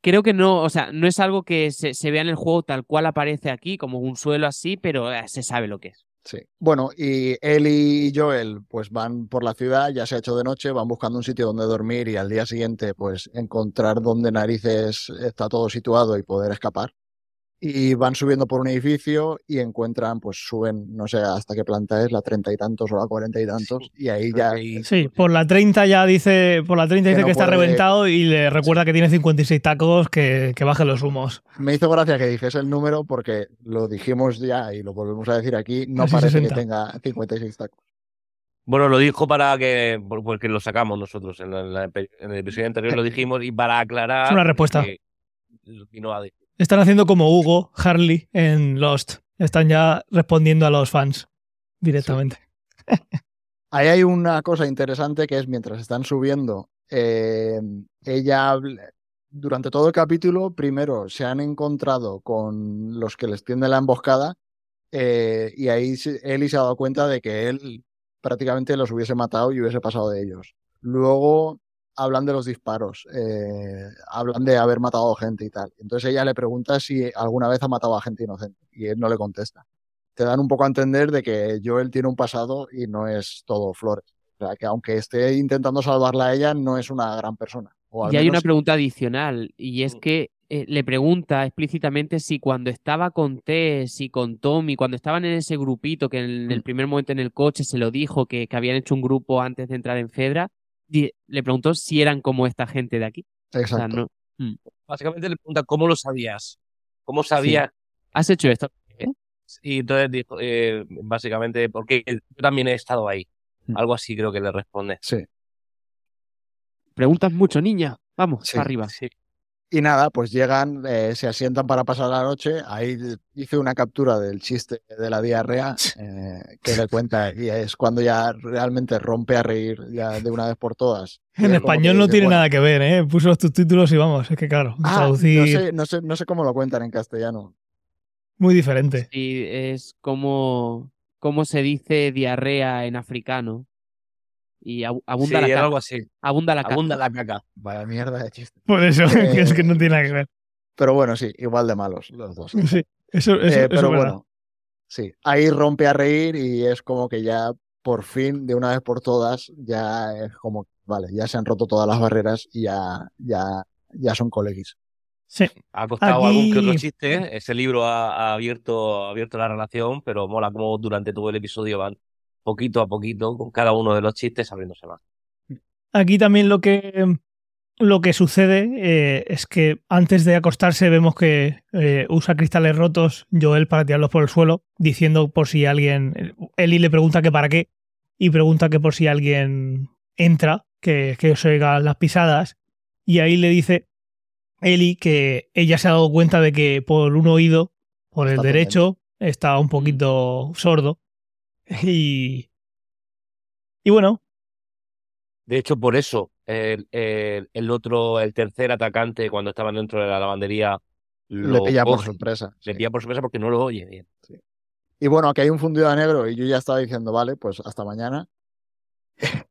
Creo que no, o sea, no es algo que se, se vea en el juego tal cual aparece aquí, como un suelo así, pero eh, se sabe lo que es. Sí. Bueno, y Eli y Joel pues van por la ciudad, ya se ha hecho de noche, van buscando un sitio donde dormir y al día siguiente pues encontrar dónde narices está todo situado y poder escapar. Y van subiendo por un edificio y encuentran, pues suben, no sé hasta qué planta es, la treinta y tantos o la cuarenta y tantos, y ahí ya Sí, por la 30 ya dice, por la 30 Que dice no que está puede- reventado y le recuerda que tiene 56 tacos, que, que baje los humos. me hizo gracia que dijese el número porque lo dijimos ya y lo volvemos a decir aquí, no parece 60. que tenga 56 tacos. Bueno, lo dijo para que. por- Porque lo sacamos nosotros. En, la- en la- en el episodio anterior lo dijimos y para aclarar. Es una respuesta. que vino a decir. Están haciendo como Hugo, Harley en Lost. Están ya respondiendo a los fans directamente. [LAUGHS] Ahí hay una cosa interesante que es mientras están subiendo, eh, ella durante todo el capítulo, primero se han encontrado con los que les tiende la emboscada eh, y ahí Ellie se ha dado cuenta de que él prácticamente los hubiese matado y hubiese pasado de ellos. Luego hablan de los disparos, eh, hablan de haber matado gente y tal. Entonces ella le pregunta si alguna vez ha matado a gente inocente y él no le contesta te dan un poco a entender de que Joel tiene un pasado y no es todo flores. O sea, que aunque esté intentando salvarla a ella, no es una gran persona. O Y hay una pregunta adicional, y es Mm. que eh, le pregunta explícitamente si cuando estaba con Tess y con Tommy, cuando estaban en ese grupito que en el Mm. primer momento en el coche se lo dijo que, que habían hecho un grupo antes de entrar en Fedra, le preguntó si eran como esta gente de aquí. O sea, Exacto. no, Básicamente le pregunta cómo lo sabías. ¿Cómo sabías? ¿Has hecho esto? Y entonces dijo, eh, básicamente, porque yo también he estado ahí. Mm. Algo así creo que le responde. Sí. Preguntas mucho, niña. Vamos, Sí. para arriba. Sí. Y nada, pues llegan, eh, se asientan para pasar la noche. Ahí hice una captura del chiste de la diarrea eh, que le cuenta y es cuando ya realmente rompe a reír ya de una vez por todas. [LAUGHS] En español no dice, tiene bueno, nada que ver, ¿eh? Puso los subtítulos y vamos, es que claro, Ah, traducir no sé, no, sé, no sé cómo lo cuentan en castellano. muy diferente. Sí, es como, como se dice diarrea en africano. Y abu- abunda Sí, la caca. algo así. Abunda la caca. Abunda la caca. Vaya mierda [LAUGHS] de chiste. Por eso, Eh, es que no tiene nada que ver. Pero bueno, sí, igual de malos los dos. Sí, eso, eso, Eh, eso pero verdad. bueno, sí, ahí rompe a reír y es como que ya por fin, de una vez por todas, ya es como, vale, ya se han roto todas las barreras y ya, ya, ya son colegis. Sí. Ha costado Aquí- algún que otro chiste. ¿eh? Ese libro ha, ha abierto, ha abierto la relación, pero mola como durante todo el episodio van poquito a poquito con cada uno de los chistes abriéndose más. Aquí también lo que, lo que sucede eh, es que antes de acostarse vemos que eh, usa cristales rotos Joel para tirarlos por el suelo, diciendo por si alguien... Eli le pregunta que para qué y pregunta que por si alguien entra, que, que se oigan las pisadas. Y ahí le dice Eli que ella se ha dado cuenta de que por un oído, por el Está derecho, está un poquito sordo. [LAUGHS] Y, y bueno, De hecho, por eso el, el- el otro, el tercer atacante, cuando estaban dentro de la lavandería, Le lo pilla por sorpresa. le sí. pilla por sorpresa porque no lo oye bien. Y bueno, aquí hay un fundido a negro y yo ya estaba diciendo, vale, pues hasta mañana. [LAUGHS]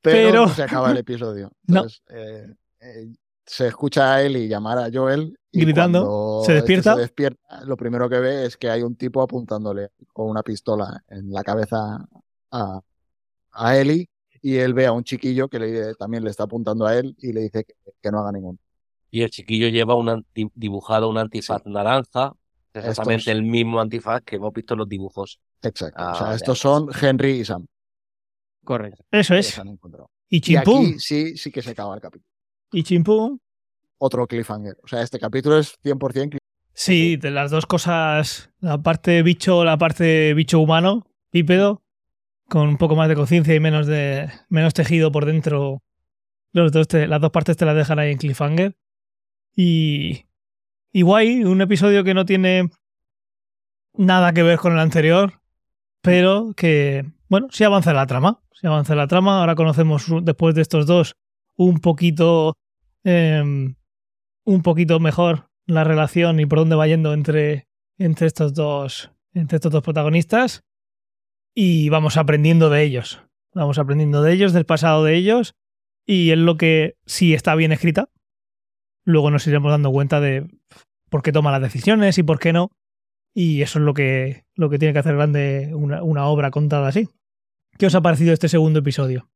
Pero, Pero- no se acaba el [LAUGHS] episodio. No. Eh, eh, se escucha a él y llamar a Joel. Y Gritando, cuando se este despierta. se despierta, lo primero que ve es que hay un tipo apuntándole con una pistola en la cabeza a, a Eli. Y él ve a un chiquillo que le, también le está apuntando a él y le dice que, que no haga ningún. Y el chiquillo lleva un anti- dibujado un antifaz naranja, exactamente Estos- el mismo antifaz que hemos visto en los dibujos. Exacto. Ah, o sea, vale, estos son Henry y Sam. Correcto. eso es. Y Y aquí sí, sí que se acaba el capítulo. Y chimpum. Otro cliffhanger. O sea, este capítulo es 100% cliffhanger. Sí, de las dos cosas, la parte bicho, la parte bicho humano, bípedo, con un poco más de conciencia y menos de menos tejido por dentro. Los dos te- las dos partes te las dejan ahí en cliffhanger. Y, y guay, un episodio que no tiene nada que ver con el anterior, pero que, bueno, sí avanza la trama. Sí avanza la trama. Ahora conocemos, después de estos dos, un poquito, em, un poquito mejor la relación y por dónde va yendo entre, entre, estos, dos, entre estos dos protagonistas. Y vamos aprendiendo de ellos. Vamos aprendiendo de ellos, del pasado de ellos. Y es lo que, si está bien escrita, luego nos iremos dando cuenta de por qué toma las decisiones y por qué no. Y eso es lo que, lo que tiene que hacer grande una, una obra contada así. ¿Qué os ha parecido este segundo episodio?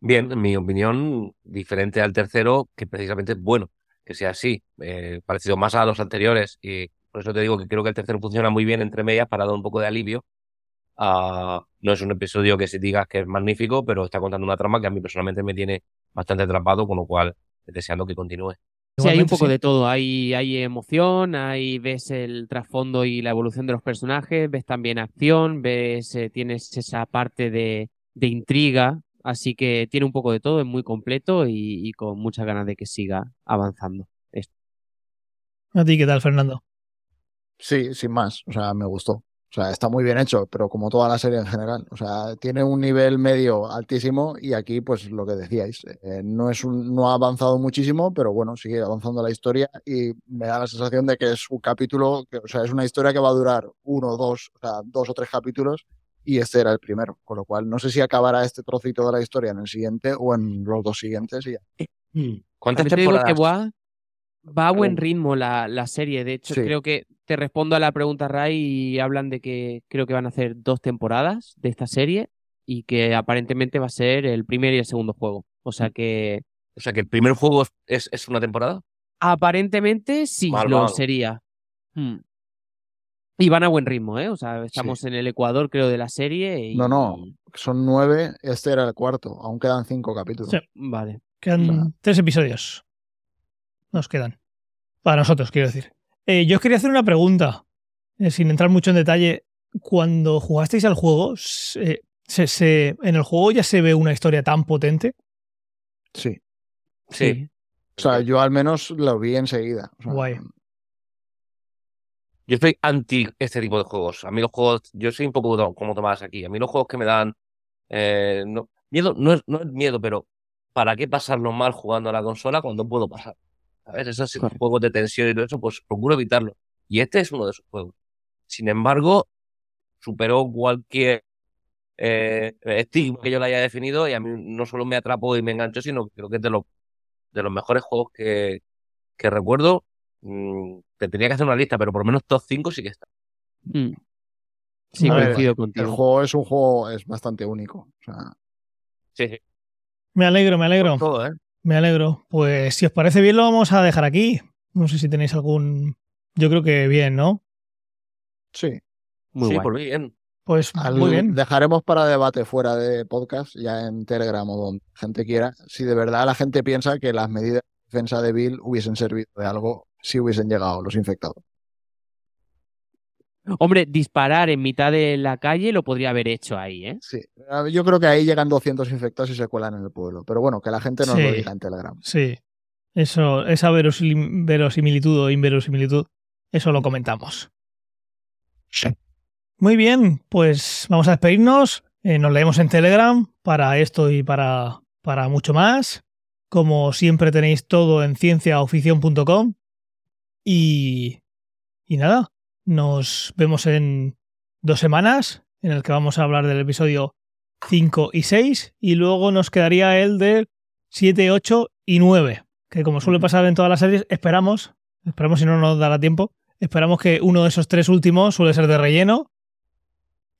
Bien, en mi opinión, diferente al tercero, que precisamente es bueno que sea así, eh, parecido más a los anteriores, y por eso te digo que creo que el tercero funciona muy bien entre medias para dar un poco de alivio. Ah, no es un episodio que se diga que es magnífico, pero está contando una trama que a mí personalmente me tiene bastante atrapado, con lo cual deseando que continúe. Sí, hay un poco sí. de todo. Hay, hay emoción, hay ves el trasfondo y la evolución de los personajes, ves también acción, ves, eh, tienes esa parte de, de intriga. Así que tiene un poco de todo, es muy completo y, y con muchas ganas de que siga avanzando. ¿A ti qué tal, Fernando? Sí, sin más. O sea, me gustó. O sea, está muy bien hecho, pero como toda la serie en general. O sea, tiene un nivel medio altísimo y aquí, pues lo que decíais, eh, no es un, no ha avanzado muchísimo, pero bueno, sigue avanzando la historia y me da la sensación de que es un capítulo, que, o sea, es una historia que va a durar uno, dos, o sea, dos o tres capítulos y este era el primero. Con lo cual, no sé si acabará este trocito de la historia en el siguiente o en los dos siguientes y ya. ¿Cuántas te digo que temporadas? va, va a buen Oh. ritmo la, la serie. De hecho, Sí. creo que te respondo a la pregunta, Ray, y hablan de que creo que van a hacer dos temporadas de esta serie y que aparentemente va a ser el primer y el segundo juego. O sea que O sea, que el primer juego es, es una temporada. Aparentemente sí Mal lo sería. Hmm. Y van a buen ritmo, ¿eh? O sea, estamos en el Ecuador, creo, de la serie. Y... No, no. Son nueve, este era el cuarto. Aún quedan cinco capítulos. Sí. Vale. Quedan O sea- tres episodios. Nos quedan. Para nosotros, quiero decir. Eh, yo os quería hacer una pregunta, eh, sin entrar mucho en detalle. Cuando jugasteis al juego, se- se- se- ¿en el juego ya se ve una historia tan potente? Sí. Sí. O sea, yo al menos lo vi enseguida. O sea, Guay. Yo estoy anti este tipo de juegos. A mí los juegos, yo soy un poco como Tomás aquí. A mí los juegos que me dan eh, no- miedo, no es, no es miedo, pero ¿para qué pasarlo mal jugando a la consola cuando puedo pasar? ¿Sabes? Esos Correcto. juegos de tensión y todo eso, pues procuro evitarlo. Y este es uno de esos juegos. Sin embargo, superó cualquier eh, estigma que yo le haya definido y a mí no solo me atrapó y me enganchó, sino que creo que es de los, de los mejores juegos que, que recuerdo. Mm, te tenía que hacer una lista, pero por lo menos top 5 sí que está. Hmm. Sí, ver, coincido El contigo. juego es un juego, es bastante único. O sea, Sí, sí. Me alegro, me alegro. Todo, ¿eh? Me alegro. Pues si os parece bien, lo vamos a dejar aquí. No sé si tenéis algún. Yo creo que bien, ¿no? sí. Muy sí, guay. por mí bien. Pues Al- muy bien. Dejaremos para debate fuera de podcast, ya en Telegram o donde la gente quiera, si de verdad la gente piensa que las medidas de defensa de Bill hubiesen servido de algo si hubiesen llegado los infectados. Hombre, disparar en mitad de la calle lo podría haber hecho ahí, ¿eh? Sí, yo creo que ahí llegan 200 infectados y se cuelan en el pueblo. Pero bueno, que la gente nos Sí. lo diga en Telegram. Sí. Eso, esa verosim- verosimilitud o inverosimilitud, eso lo comentamos. Muy bien, pues vamos a despedirnos. Eh, nos leemos en Telegram para esto y para, para mucho más. Como siempre tenéis todo en cienciaoficción.com. Y, y nada, nos vemos en dos semanas, en el que vamos a hablar del episodio 5 y 6. Y luego nos quedaría el del 7, 8 y 9. Que como suele pasar en todas las series, esperamos, esperamos si no nos dará tiempo, esperamos que uno de esos tres últimos suele ser de relleno.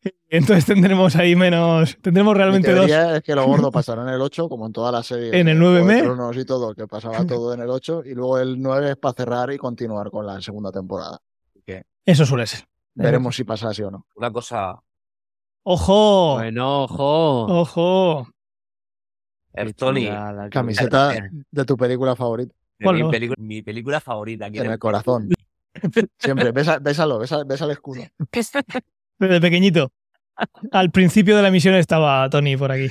[LAUGHS] Entonces tendremos ahí menos, tendremos Mi realmente dos. es que lo gordo [LAUGHS] pasará en el 8, como en todas las series. En el de Juego 9M. de Tronos y todo, que pasaba [LAUGHS] todo en el 8. Y luego el 9 es para cerrar y continuar con la segunda temporada. Eso suele ser. veremos si pasa así o no. Una cosa, ¡Ojo! Bueno, ojo. ¡Ojo! el Tony, Camiseta de tu película favorita ¿Cuál mi, película, mi película favorita. aquí en en el corazón. Siempre, besa- bésalo, besa, besa el escudo. Desde pequeñito. Al principio de la emisión estaba Tony por aquí.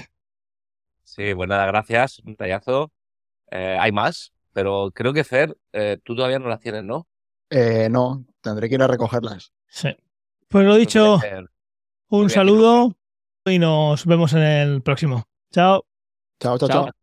Sí, pues nada, gracias. Un tallazo. Eh, hay más, pero creo que Fer, eh, tú todavía no las tienes, ¿no? Eh, no, tendré que ir a recogerlas. Sí. Pues lo dicho, Entonces, Fer, un saludo y nos vemos en el próximo. Chao. Chao, chao, Chao. chao.